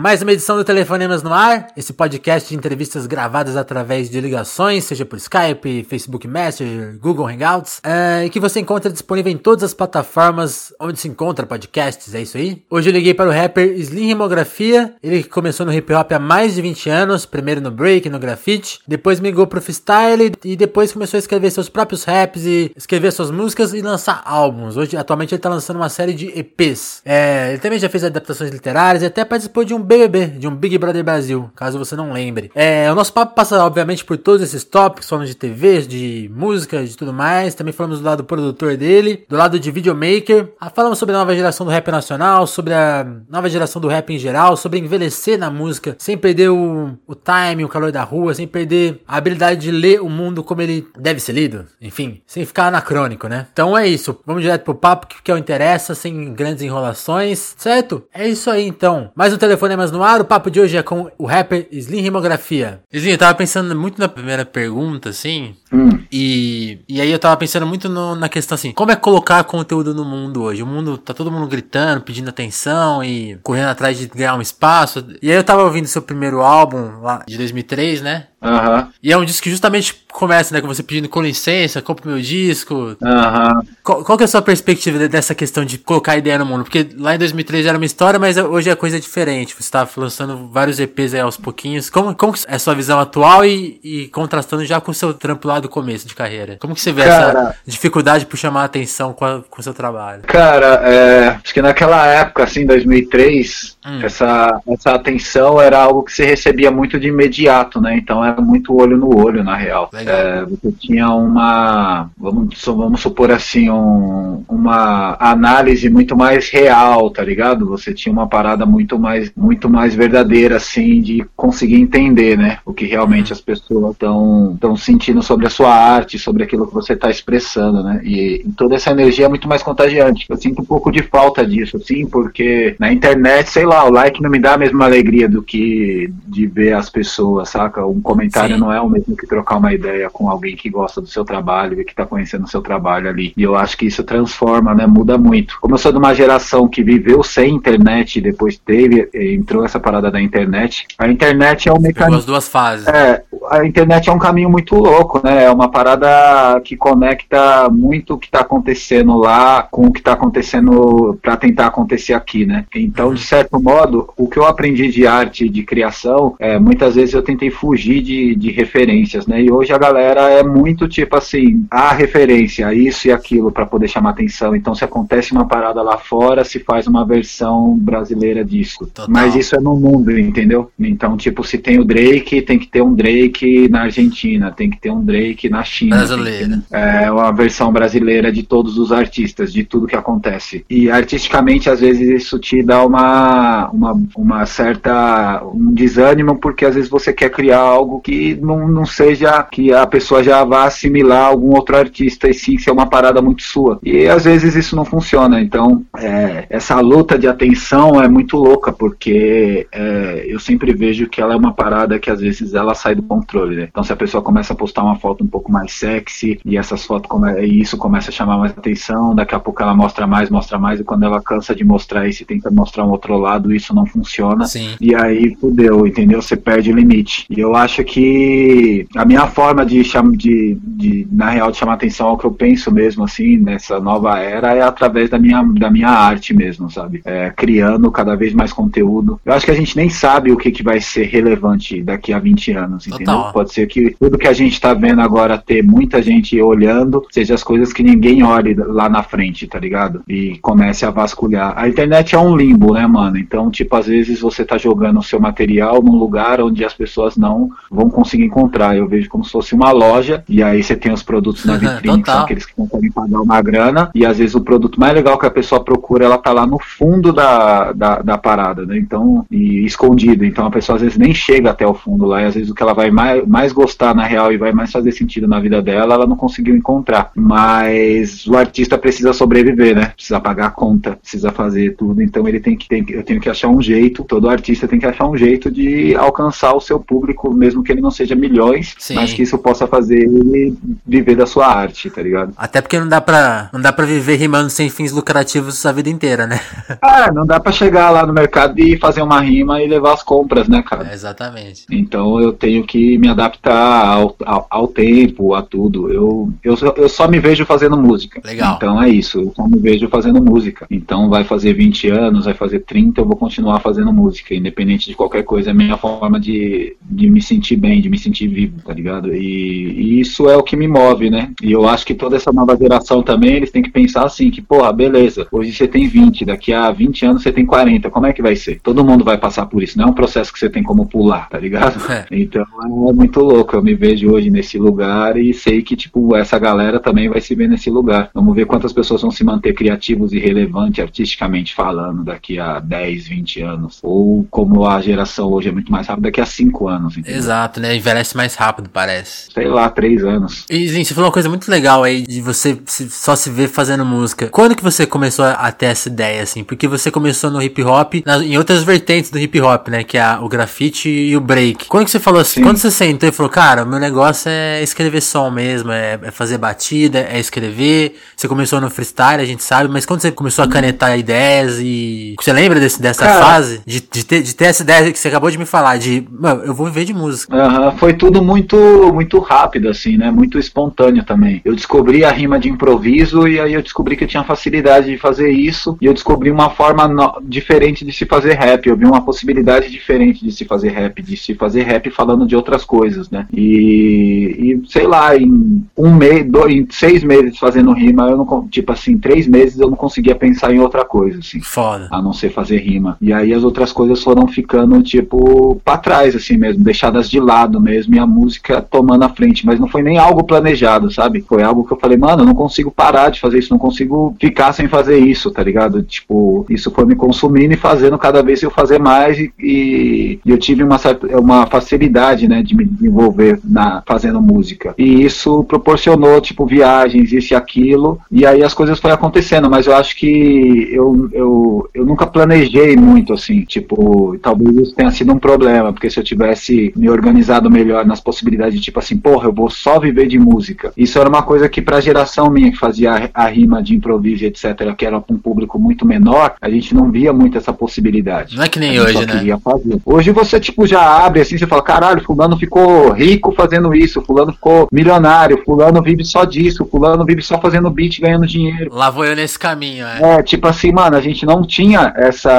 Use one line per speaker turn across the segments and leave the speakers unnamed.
Mais uma edição do Telefonemas no Ar, esse podcast de entrevistas gravadas através de ligações, seja por Skype, Facebook Messenger, Google Hangouts, é, que você encontra disponível em todas as plataformas onde se encontra podcasts, é isso aí? Hoje eu liguei para o rapper Slim Rimografia, ele que começou no hip hop há mais de 20 anos, primeiro no break, no grafite, depois migrou pro freestyle e depois começou a escrever seus próprios raps e escrever suas músicas e lançar álbuns. Hoje, atualmente, ele tá lançando uma série de EPs. É, ele também já fez adaptações literárias e até participou de um BBB, de um Big Brother Brasil, caso você não lembre. É, o nosso papo passa, obviamente, por todos esses tópicos, falando de TV, de música, de tudo mais. Também falamos do lado produtor dele, do lado de videomaker. Ah, falamos sobre a nova geração do rap nacional, sobre a nova geração do rap em geral, sobre envelhecer na música, sem perder o, o time, o calor da rua, sem perder a habilidade de ler o mundo como ele deve ser lido. Enfim, sem ficar anacrônico, né? Então é isso. Vamos direto pro papo que, que é o interessa, sem grandes enrolações, certo? É isso aí então. Mais um Telefonemas no ar. O papo de hoje é com o rapper Slim Rimografia. Slim, eu tava pensando muito na primeira pergunta, assim.
Hum.
E, e aí eu tava pensando muito no- na questão assim, como é colocar conteúdo no mundo hoje? O mundo, tá todo mundo gritando, pedindo atenção e correndo atrás de ganhar um espaço. E aí eu tava ouvindo seu primeiro álbum lá de 2003, né?
Aham,
E é um disco que justamente começa, né, com você pedindo com licença, compra meu disco.
aham.
Qual, qual que é a sua perspectiva de- dessa questão de colocar ideia no mundo? Porque lá em 2003 era uma história, mas hoje é coisa diferente. Você tá lançando vários EPs aí aos pouquinhos. Como, como é a sua visão atual e, e contrastando já com o seu trampo lá do começo de carreira? Como que você vê
Cara.
essa dificuldade por chamar a atenção com, a- com o seu trabalho?
Cara, é, acho que naquela época, assim, 2003,
Hum.
essa, essa atenção era algo que se recebia muito de imediato, né? Então era muito olho no olho, na real. É, você tinha uma, vamos, vamos supor assim, um- uma análise muito mais real, tá ligado? Você tinha uma parada muito mais, muito mais verdadeira, assim, de conseguir entender, né? O que realmente as pessoas estão sentindo sobre a sua arte, sobre aquilo que você está expressando, né? E, e toda essa energia é muito mais contagiante. Eu sinto um pouco de falta disso, assim, porque na internet, sei lá, o like não me dá a mesma alegria do que de ver as pessoas, saca? Um comentário
Sim.
não é o mesmo que trocar uma ideia com alguém que gosta do seu trabalho e que tá conhecendo o seu trabalho ali. E eu acho que isso transforma, né? Muda muito. Como eu sou de uma geração que viveu sem internet e depois teve, eh, entrou essa parada da internet, a internet é um mecanismo.
as duas fases.
É, a internet é um caminho muito louco, né? É uma parada que conecta muito o que está acontecendo lá com o que está acontecendo para tentar acontecer aqui, né? Então, de certo modo, o que eu aprendi de arte e de criação, é, muitas vezes eu tentei fugir de, de referências, né? E hoje a galera é muito tipo assim, a referência, isso e aquilo para poder chamar atenção. Então, se acontece uma parada lá fora, se faz uma versão brasileira disso.
Total.
Mas isso é no mundo, entendeu? Então, tipo, se tem o Drake, tem que ter um Drake na Argentina, tem que ter um Drake na China.
Brasileira.
ter, É uma versão brasileira de todos os artistas, de tudo que acontece. E artisticamente, às vezes, isso te dá uma, uma, uma certa. um desânimo, porque às vezes você quer criar algo que não, não seja. que a pessoa já vá assimilar algum outro artista e sim ser uma parada muito sua. E às vezes isso não funciona. Então, é, essa luta de atenção é muito louca, porque é, eu sempre vejo que ela é uma parada que às vezes ela sai do controle, né? Então se a pessoa começa a postar uma foto um pouco mais sexy e essas fotos e isso começa a chamar mais atenção, daqui a pouco ela mostra mais, mostra mais, e quando ela cansa de mostrar isso e tenta mostrar um outro lado, isso não funciona.
Sim.
E aí fudeu, entendeu? Você perde o limite. E eu acho que a minha forma de, cham de, de na real, de chamar atenção ao que eu penso mesmo, assim, nessa nova era, é através da minha, da minha arte mesmo, sabe? É, criando cada vez mais conteúdo. Eu acho que a gente nem sabe o que, que vai ser relevante daqui a 20 anos, entendeu?
Total.
Pode ser que tudo que a gente tá vendo agora ter muita gente olhando, seja as coisas que ninguém olhe lá na frente, tá ligado? E comece a vasculhar. A internet é um limbo, né, mano? Então, tipo, às vezes você tá jogando o seu material num lugar onde as pessoas não vão conseguir encontrar. Eu vejo como se fosse uma loja, e aí você tem os produtos na vitrine, que são aqueles que conseguem pagar uma grana, e às vezes o produto mais legal que a pessoa procura, ela tá lá no fundo da, da, da parada, né? Então, e escondido. Então a pessoa às vezes nem chega até o fundo lá, e às vezes o que ela vai mais, mais gostar na real e vai mais fazer sentido na vida dela, ela não conseguiu encontrar. Mas o artista precisa sobreviver, né? Precisa pagar a conta, precisa fazer tudo. Então ele tem que, tem, eu tenho que achar um jeito, todo artista tem que achar um jeito de alcançar o seu público, mesmo que ele não seja milhões, Sim. mas que isso possa fazer ele viver da sua arte, tá ligado?
Até porque não dá pra, não dá pra viver rimando sem fins lucrativos a vida inteira, né?
Ah, não dá pra chegar lá no mercado e fazer uma rima e levar as compras, né, cara?
É, exatamente.
Então eu tenho que me adaptar ao, ao, ao tempo, a tudo. Eu, eu, eu só me vejo fazendo música.
Legal.
Então é isso, eu só me vejo fazendo música. Então vai fazer 20 anos, vai fazer 30, eu vou continuar fazendo música, independente de qualquer coisa. É a minha forma de, de me sentir bem, de me sentir vivo, tá ligado? E, e isso é o que me move, né? E eu acho que toda essa nova geração também, eles têm que pensar assim, que, porra, beleza, hoje você tem 20, daqui a 20 anos você tem 40, como é que vai ser? Todo mundo vai passar por isso, não é um processo que você tem como pular, tá ligado? É. Então é muito louco, eu me vejo hoje nesse lugar e sei que, tipo, essa galera também vai se ver nesse lugar. Vamos ver quantas pessoas vão se manter criativos e relevantes artisticamente falando daqui a 10, 20 anos. Ou como a geração hoje é muito mais rápida, daqui a 5 anos.
Entendeu? Exato, né? Envelhece mais rápido, parece.
Sei lá, 3 anos.
E, gente, você falou uma coisa muito legal aí de você só se ver fazendo música. Quando que você começou a ter essa ideia, assim? Porque você começou no hip hop, em outras vertentes do hip hop, né? Que é o grafite e o break. Quando que você falou assim? Sim. Quando você sentou e falou, cara, o meu negócio é escrever som mesmo, é, é fazer batida, é escrever. Você começou no freestyle, a gente sabe, mas quando você começou a canetar ideias e. Você lembra desse, dessa cara, fase? De, de, ter, de ter essa ideia que você acabou de me falar, de, mano, eu vou viver de música.
Uh -huh. Foi tudo muito, muito rápido, assim, né? Muito espontâneo também. Eu descobri a rima de improviso e aí eu descobri que eu tinha facilidade de fazer isso e eu descobri uma forma no... diferente de se fazer rap. Eu vi uma possibilidade diferente de se fazer rap, de se fazer rap falando de outras coisas, né? E, e sei lá, em um mês, dois, em seis meses fazendo rima, eu não, tipo assim, três meses eu não conseguia pensar em outra coisa, assim.
Foda.
A não ser fazer rima. E aí as outras coisas foram ficando, tipo, pra trás, assim mesmo, deixadas de lado mesmo, e a música tomando a frente. Mas não foi nem algo planejado, sabe? Foi algo que eu falei, mano, eu não consigo parar de fazer isso, não consigo ficar sem fazer isso, tá ligado? Tipo, isso foi me consumindo e fazendo cada vez eu fazer mais e, e eu tive uma uma facilidade, né, de me desenvolver na fazendo música. E isso proporcionou tipo viagens, isso e aquilo, e aí as coisas foram acontecendo, mas eu acho que eu, eu, eu nunca planejei muito assim, tipo, talvez isso tenha sido um problema, porque se eu tivesse me organizado melhor nas possibilidades de tipo assim, porra, eu vou só viver de música. Isso era uma coisa que pra geração minha que fazia a, a rima de improviso, etc, que era um público muito menor, a gente não via muito essa possibilidade.
Não é que nem hoje, né?
Fazer. Hoje você, tipo, já abre assim, você fala, caralho, fulano ficou rico fazendo isso, fulano ficou milionário, fulano vive só disso, fulano vive só fazendo beat ganhando dinheiro.
Lá vou eu nesse caminho, é.
É, tipo assim, mano, a gente não tinha essa,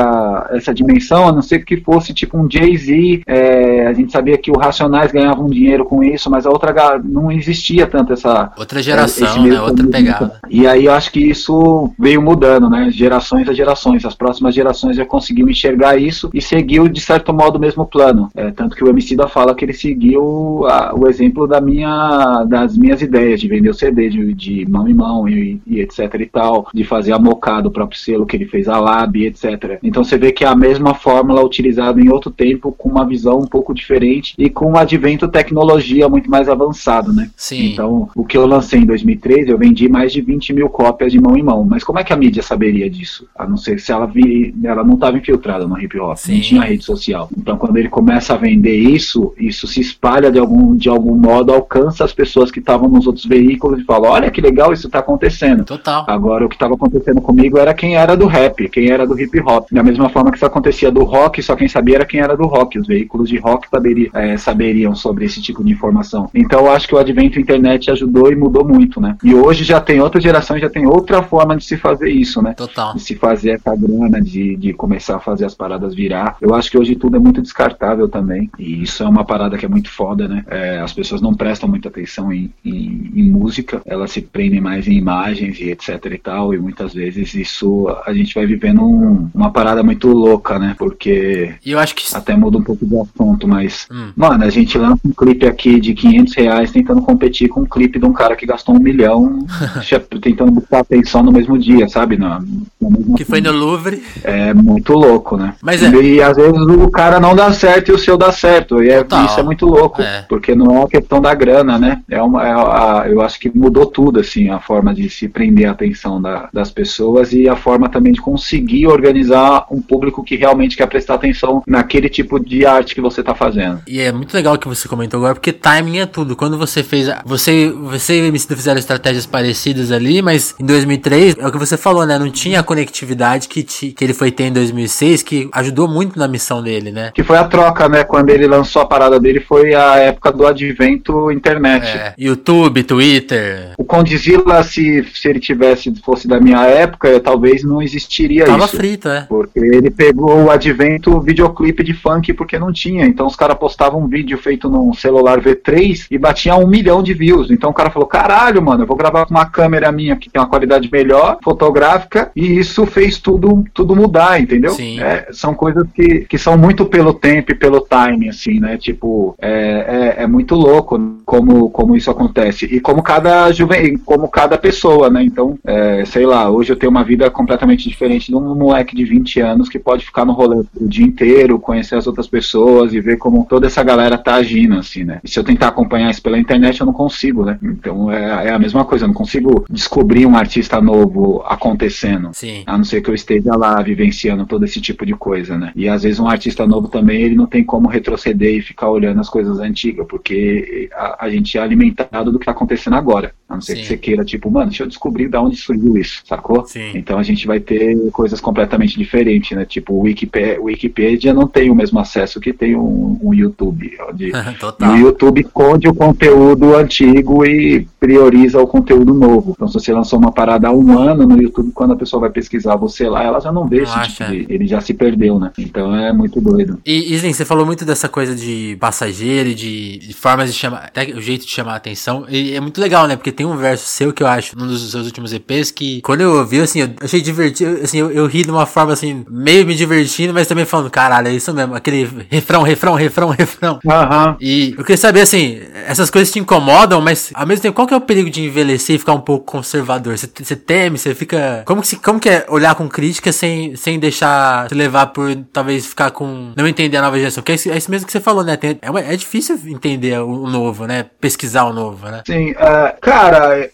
essa dimensão, a não ser que fosse tipo um Jay-Z, é, a gente sabia que o Racionais ganhavam dinheiro com isso, mas a outra não existia tanto essa...
Outra geração, né, outra pegada.
E aí eu acho que isso veio mudando, né, gerações a gerações, as próximas gerações já conseguiu enxergar isso e seguiu de certo modo o mesmo plano, é, tanto que o MC da fala que ele seguiu a, o exemplo da minha, das minhas ideias, de vender o CD de, de mão em mão e, e, etc e tal, de fazer a mocada, o próprio selo que ele fez, a Lab, etc. Então você vê que é a mesma fórmula utilizada em outro tempo, com uma visão um pouco diferente e com um advento tecnologia muito mais avançado, né?
Sim.
Então, o que eu lancei em 2013, eu vendi mais de 20 mil cópias de mão em mão. Mas como é que a mídia saberia disso? A não ser se ela vi, ela não estava infiltrada no hip hop, Sim. não tinha rede social. Então, quando ele começa a vender isso, isso se espalha de algum, de algum modo, alcança as pessoas que estavam nos outros veículos e fala: olha que legal, isso está acontecendo.
Total.
Agora, o que estava acontecendo comigo era quem era do rap, quem era do hip hop. Da mesma forma que isso acontecia do rock, só quem sabia era quem era do rock. Os veículos de rock saberia, é, saberiam sobre esse tipo de informação. Então, eu acho que o advento da internet ajudou e mudou muito, né? E hoje já tem outra geração, já tem outra forma de se fazer isso, né?
Total.
De se fazer essa grana, de, de começar a fazer as paradas virar. Eu acho que hoje tudo é muito descartável também. E isso é uma parada que é muito foda, né? É, as pessoas não prestam muita atenção em, em, em, música, elas se prendem mais em imagens e etc e tal. E muitas vezes isso a gente vai vivendo um, uma parada muito louca, né? Porque.
E eu acho que.
Até muda um pouco do assunto, mas. Hum. Mano, a gente lança um clipe aqui de 500 reais tentando competir com um clipe de um cara que gastou um milhão tentando buscar atenção no mesmo dia, sabe? Na,
na que foi no Louvre.
É muito louco, né?
Mas é.
E, e às vezes o cara não dá certo e o seu dá certo. E é, isso é muito louco, é. porque não é a questão da grana, né? É uma, é a, eu acho que mudou tudo, assim, a forma de se prender a atenção da, das pessoas e a forma também de conseguir organizar um público que realmente quer prestar atenção naquele tipo de arte que você está fazendo.
E é muito legal que você comentou agora, porque timing é tudo. Quando você fez, você, você e o MC fizeram estratégias parecidas ali, mas em 2003, é o que você falou, né? Não tinha a conectividade que, que ele foi ter em 2006, que ajudou muito na missão dele, né?
Que foi a troca, né? Quando ele lançou a parada dele, foi a época do advento internet. É,
YouTube, Twitter.
O Condzilla, se, se ele tivesse, fosse da minha época, talvez não existiria
Tava
isso.
Tava frito, é.
Porque ele pegou o advento videoclipe de funk porque não tinha. Então os caras postavam um vídeo feito num celular V3 e batia um milhão de views. Então o cara falou: caralho, mano, eu vou gravar com uma câmera minha que tem uma qualidade melhor, fotográfica, e isso fez tudo, tudo mudar, entendeu?
Sim.
É, são coisas que, que são muito pelo tempo e pelo timing, assim, né? Tipo, é, é, é muito louco como, como isso acontece. E como cada juven... como cada pessoa, né? Então, é, sei lá, hoje eu tenho uma vida completamente diferente de um moleque de 20 anos que pode ficar no rolê o dia inteiro, conhecer as outras pessoas e ver como toda essa galera tá agindo, assim, né? E se eu tentar acompanhar isso pela internet, eu não consigo, né? Então é, é a mesma coisa, eu não consigo descobrir um artista novo acontecendo.
Sim.
A não ser que eu esteja lá vivenciando todo esse tipo de coisa, né? E às vezes um artista novo também, ele não tem como retroceder e ficar olhando as coisas antigas, porque a, a gente é alimentado do que tá acontecendo agora. A não ser Sim. que você queira, tipo, mano, deixa eu descobrir de onde surgiu isso, sacou?
Sim.
Então a gente vai ter coisas completamente diferentes, né? Tipo, o Wikipedia, Wikipedia não tem o mesmo acesso que tem um, um YouTube. Onde
Total.
o YouTube esconde o conteúdo antigo e prioriza o conteúdo novo. Então, se você lançou uma parada há um ano no YouTube, quando a pessoa vai pesquisar você lá, ela já não vê esse tipo de, Ele já se perdeu, né? Então é muito doido.
E, Islen, você falou muito dessa coisa de passageiro e de, de formas de chamar. Até o jeito de chamar a atenção. E é muito legal, né? Porque tem um verso seu que eu acho, num dos seus últimos EPs, que quando eu ouvi, assim, eu achei divertido. Assim, eu, eu ri de uma forma, assim, meio me divertindo, mas também falando, caralho, é isso mesmo. Aquele refrão, refrão, refrão, refrão.
Uhum.
E eu queria saber, assim, essas coisas te incomodam, mas ao mesmo tempo, qual que é o perigo de envelhecer e ficar um pouco conservador? Você, teme, você fica. Como que, como que é olhar com crítica sem, sem deixar se levar por talvez ficar com. não entender a nova geração? Porque é isso mesmo que você falou, né? Tem, é, é difícil entender o, o novo, né? Pesquisar o novo, né?
Sim, uh, cara,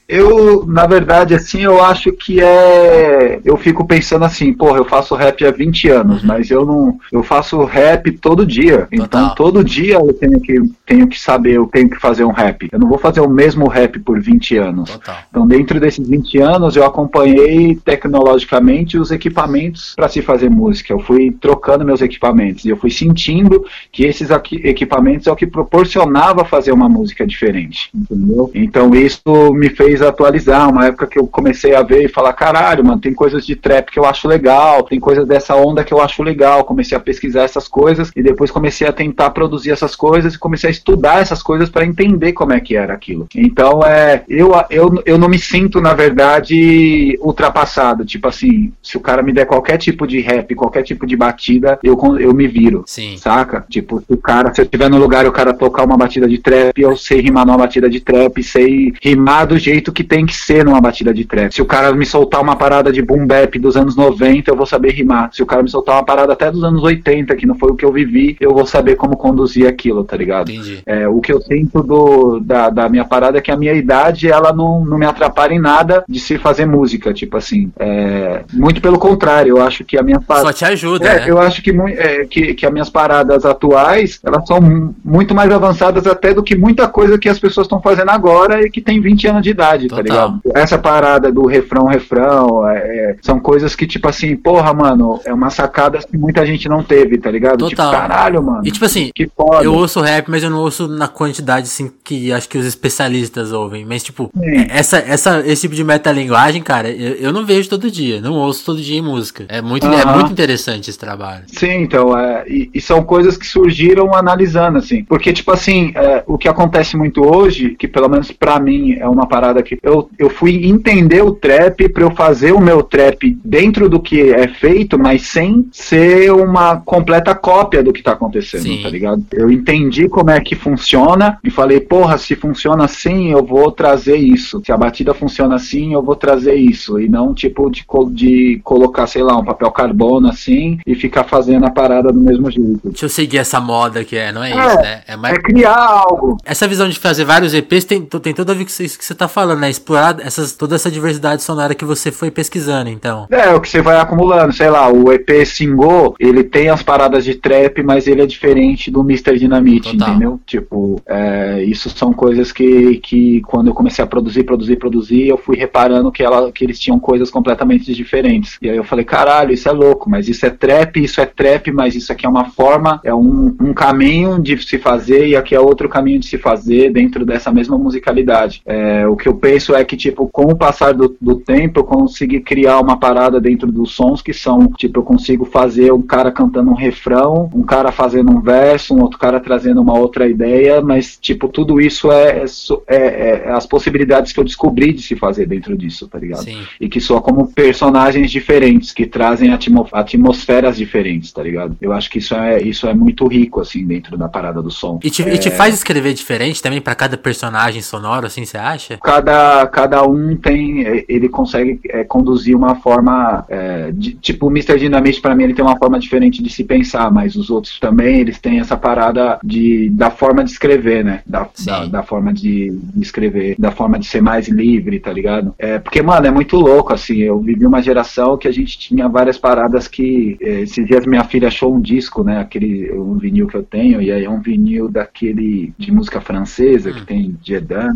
eu, na verdade, assim, eu acho que é. Eu fico pensando assim, porra, eu faço rap há 20 anos, uhum. mas eu não. Eu faço rap todo dia. Então, Total. Todo dia eu tenho que, tenho que saber, eu tenho que fazer um rap. Eu não vou fazer o mesmo rap por 20 anos.
Total.
Então, dentro desses 20 anos, eu acompanhei tecnologicamente os equipamentos para se fazer música. Eu fui trocando meus equipamentos e eu fui sentindo que esses equipamentos é o que proporcionava fazer uma música diferente, entendeu? Então, isso me fez atualizar. Uma época que eu comecei a ver e falar: caralho, mano, tem coisas de trap que eu acho legal, tem coisas dessa onda que eu acho legal. Comecei a pesquisar essas coisas e depois comecei a tentar produzir essas coisas e comecei a estudar essas coisas para entender como é que era aquilo. Então, é, eu, eu, eu não me sinto, na verdade, ultrapassado. Tipo assim, se o cara me der qualquer tipo de rap, qualquer tipo de batida, eu, eu me viro.
Sim.
Saca? Tipo, o cara, se eu estiver no lugar e o cara tocar uma batida de trap, eu sei rimar numa batida de trap, sei rimar do jeito que tem que ser numa batida de trap. Se o cara me soltar uma parada de boom bap dos anos 90, eu vou saber rimar. Se o cara me soltar uma parada até dos anos 80, que não foi o que eu vivi, eu vou saber como conduzir aquilo, tá ligado?
Entendi.
É, o que eu sinto do, da, da minha parada é que a minha idade, ela não, não me atrapalha em nada de se fazer música, tipo assim. É, muito pelo contrário, eu acho que a minha
Só te ajuda,
é,
né?
Eu acho que, é, que, que as minhas paradas atuais, elas são muito mais avançadas até do que muita coisa que as pessoas estão fazendo agora e que tem 20 anos de idade, tá Total. tá ligado? Essa parada do refrão, refrão, é, é, são coisas que, tipo assim, porra, mano, é uma sacada que muita gente não teve, tá ligado?
Total.
Tipo, caralho, mano.
E tipo assim,
que foda.
eu ouço rap, mas eu não ouço na quantidade, assim, que acho que os especialistas ouvem. Mas, tipo, essa, essa, esse tipo de metalinguagem, cara, eu, eu não vejo todo dia, não ouço todo dia em música. É muito, é muito interessante esse trabalho.
Sim, então, é, e, e, são coisas que surgiram analisando, assim. Porque, tipo assim, é, o que acontece muito hoje, que pelo menos para mim é, é uma parada que eu, eu fui entender o trap para eu fazer o meu trap dentro do que é feito, mas sem ser uma completa cópia do que tá acontecendo, Sim. tá ligado? Eu entendi como é que funciona e falei, porra, se funciona assim, eu vou trazer isso. Se a batida funciona assim, eu vou trazer isso. E não tipo de, de colocar, sei lá, um papel carbono assim e ficar fazendo a parada do mesmo jeito.
Deixa eu seguir essa moda que é, não é, é isso, né?
É, mais... é criar algo.
Essa visão de fazer vários EPs tem, tem tudo a ver com isso que você tá falando, né? Explorar essas, toda essa diversidade sonora que você foi pesquisando, então.
É, o que você vai acumulando, sei lá, o EP Single, ele tem as paradas de trap, mas ele é diferente do Mr. Dynamite, Total. entendeu? Tipo, é, isso são coisas que, que quando eu comecei a produzir, produzir, produzir, eu fui reparando que, ela, que eles tinham coisas completamente diferentes. E aí eu falei, caralho, isso é louco, mas isso é trap, isso é trap, mas isso aqui é uma forma, é um, um caminho de se fazer e aqui é outro caminho de se fazer dentro dessa mesma musicalidade. É, o que eu penso é que, tipo, com o passar do, do tempo, eu consegui criar uma parada dentro dos sons que são, tipo, eu consigo fazer um cara cantando um refrão, um cara fazendo um verso, um outro cara trazendo uma outra ideia, mas, tipo, tudo isso é, é, é, é as possibilidades que eu descobri de se fazer dentro disso, tá ligado? Sim. E que soa como personagens diferentes, que trazem atmo atmosferas diferentes, tá ligado? Eu acho que isso é, isso é muito rico, assim, dentro da parada do som.
E te,
é...
e te faz escrever diferente também para cada personagem sonoro, assim, você acha?
Cada, cada um tem, ele consegue é, conduzir uma forma, é, de, tipo, o Mr. Dynamite para mim ele tem uma forma diferente de se pensar, mas os outros também, eles têm essa parada de, da forma de escrever, né? Da, da, da, forma de, de, escrever, da forma de ser mais livre, tá ligado? É, porque, mano, é muito louco, assim, eu vivi uma geração que a gente tinha várias paradas que, é, esses dias minha filha achou um disco, né? Aquele, um vinil que eu tenho, e aí é um vinil daquele de música francesa, que hum. tem Jedan,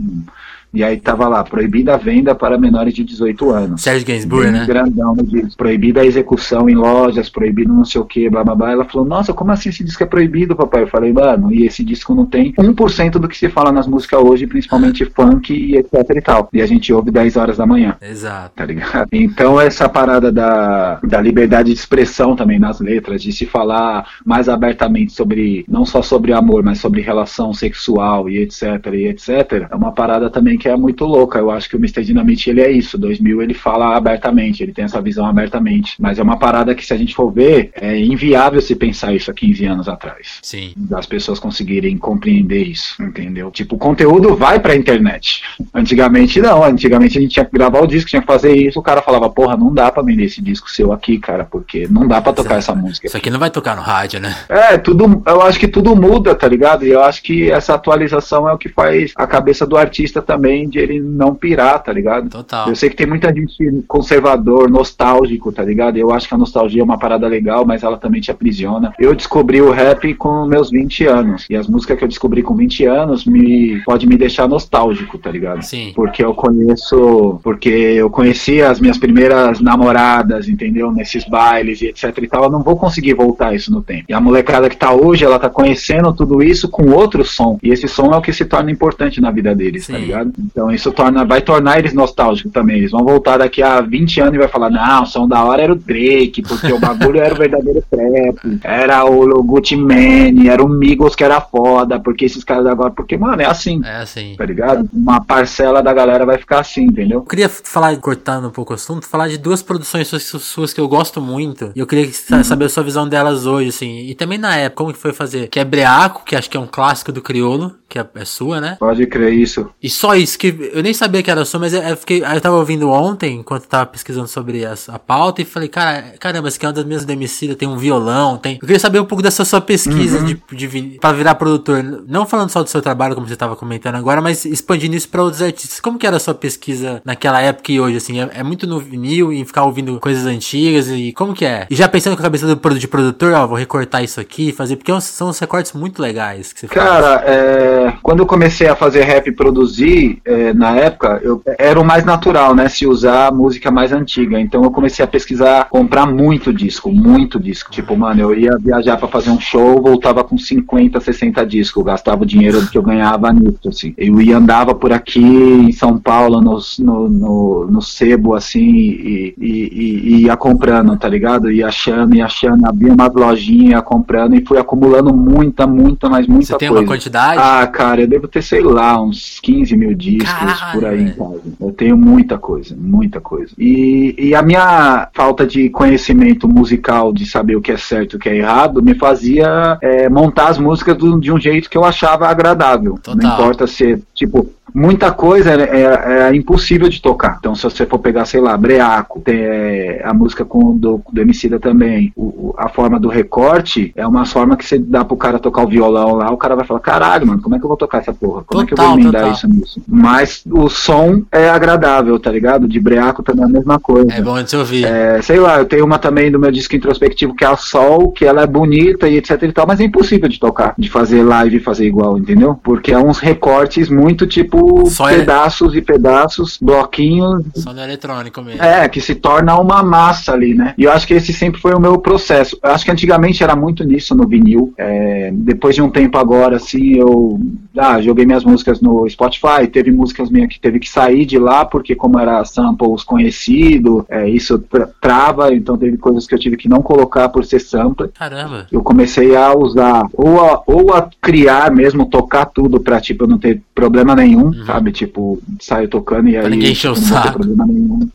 e aí tava lá, proibida a venda para menores de 18 anos.
Sérgio Gainsbourg, né?
Grandão, diz, proibida a execução em lojas, proibido não sei o que, blá blá blá. Ela falou, nossa, como assim esse disco é proibido, papai? Eu falei, mano, e esse disco não tem 1% do que se fala nas músicas hoje, principalmente funk e etc e tal. E a gente ouve 10 horas da manhã.
Exato.
Tá ligado? Então essa parada da, da liberdade de expressão também nas letras, de se falar mais abertamente sobre, não só sobre amor, mas sobre relação sexual e etc e etc, é uma parada também que é muito louca. Eu acho que o Mr. Dynamite ele é isso. 2000 ele fala abertamente, ele tem essa visão abertamente. Mas é uma parada que, se a gente for ver, é inviável se pensar isso há 15 anos atrás.
Sim.
Das pessoas conseguirem compreender isso, entendeu? Tipo, o conteúdo vai pra internet. Antigamente não. Antigamente a gente tinha que gravar o disco, tinha que fazer isso. O cara falava, porra, não dá pra vender esse disco seu aqui, cara, porque não dá pra tocar essa música.
Isso aqui não vai tocar no rádio, né?
É, tudo. Eu acho que tudo muda, tá ligado? E eu acho que essa atualização é o que faz a cabeça do artista também também de ele não pirar, tá ligado?
Total.
Eu sei que tem muita gente conservador, nostálgico, tá ligado? Eu acho que a nostalgia é uma parada legal, mas ela também te aprisiona. Eu descobri o rap com meus 20 anos. E as músicas que eu descobri com 20 anos me pode me deixar nostálgico, tá ligado?
Sim.
Porque eu conheço, porque eu conheci as minhas primeiras namoradas, entendeu? Nesses bailes e etc e tal. Eu não vou conseguir voltar isso no tempo. E a molecada que tá hoje, ela tá conhecendo tudo isso com outro som. E esse som é o que se torna importante na vida deles, tá Sim. tá ligado? Então isso torna, vai tornar eles nostálgicos também. Eles vão voltar daqui a 20 anos e vai falar, não, o som da hora era o Drake, porque o bagulho era o verdadeiro trap, era o Gucci Mane, era o Migos que era foda, porque esses caras agora, porque, mano, é assim.
É assim.
Tá ligado? Uma parcela da galera vai ficar assim, entendeu? Eu
queria falar, cortando um pouco o assunto, falar de duas produções suas, suas que eu gosto muito. E eu queria uhum. saber a sua visão delas hoje, assim. E também na época, como que foi fazer? Que é Breaco, que acho que é um clássico do criolo, que é, é sua, né?
Pode crer isso.
E só isso, que eu nem sabia que era sua, mas eu, fiquei, eu tava ouvindo ontem, enquanto tava pesquisando sobre a, a pauta, e falei, cara, caramba, esse aqui é uma das minhas demicidas, tem um violão, tem. Eu queria saber um pouco dessa sua pesquisa uhum. de, de, pra virar produtor. Não falando só do seu trabalho, como você tava comentando agora, mas expandindo isso pra outros artistas. Como que era a sua pesquisa naquela época e hoje, assim? É, é muito no vinil e ficar ouvindo coisas antigas e como que é? E já pensando com a cabeça do, de produtor, ó, vou recortar isso aqui, fazer, porque são uns recortes muito legais que você
faz. Cara, é, quando eu comecei a fazer rap e produzir, é, na época, eu, era o mais natural, né? Se usar a música mais antiga. Então eu comecei a pesquisar, comprar muito disco, muito disco. Tipo, mano, eu ia viajar para fazer um show, voltava com 50, 60 discos. Gastava o dinheiro que eu ganhava nisso, assim. Eu ia andava por aqui em São Paulo, no, no, no, no sebo, assim, e, e, e, e, ia comprando, tá ligado? Ia achando, ia achando, abria umas lojinhas, ia comprando e fui acumulando muita, muita, mas muita Você
coisa. Você tem
uma
quantidade?
Ah, cara, eu devo ter, sei lá, uns 15 mil discos, Caralho, por aí. Eu tenho muita coisa, muita coisa. E, e a minha falta de conhecimento musical, de saber o que é certo e o que é errado, me fazia é, montar as músicas do, de um jeito que eu achava agradável. Total. Não importa se, tipo, muita coisa é, é, é, impossível de tocar. Então, se você for pegar, sei lá, Breaco, tem é, a música com do, do Emicida também, o, a forma do recorte é uma forma que você dá pro cara tocar o violão lá, o cara vai falar, caralho, mano, como é que eu vou tocar essa porra? Como total, é que eu vou emendar total. isso nisso? Mas o som é agradável, tá ligado? De Breaco também é a mesma coisa.
É bom de ouvir.
É, sei lá, eu tenho uma também do meu disco introspectivo que é a Sol, que ela é bonita e etc e tal, mas é impossível de tocar, de fazer live e fazer igual, entendeu? Porque é uns recortes muito tipo só pedaços e pedaços, bloquinhos.
Só no eletrônico mesmo.
É, que se torna uma massa ali, né? E eu acho que esse sempre foi o meu processo. Eu acho que antigamente era muito nisso no vinil. É, depois de um tempo agora, assim, eu ah, joguei minhas músicas no Spotify, teve músicas minhas que teve que sair de lá, porque como era samples conhecido, é, isso tra trava, então teve coisas que eu tive que não colocar por ser sampler.
Caramba.
Eu comecei a usar, ou a, ou a criar mesmo, tocar tudo pra, tipo, eu não ter problema nenhum, uhum. sabe? Tipo, saio tocando e aí.
ninguém encher o saco.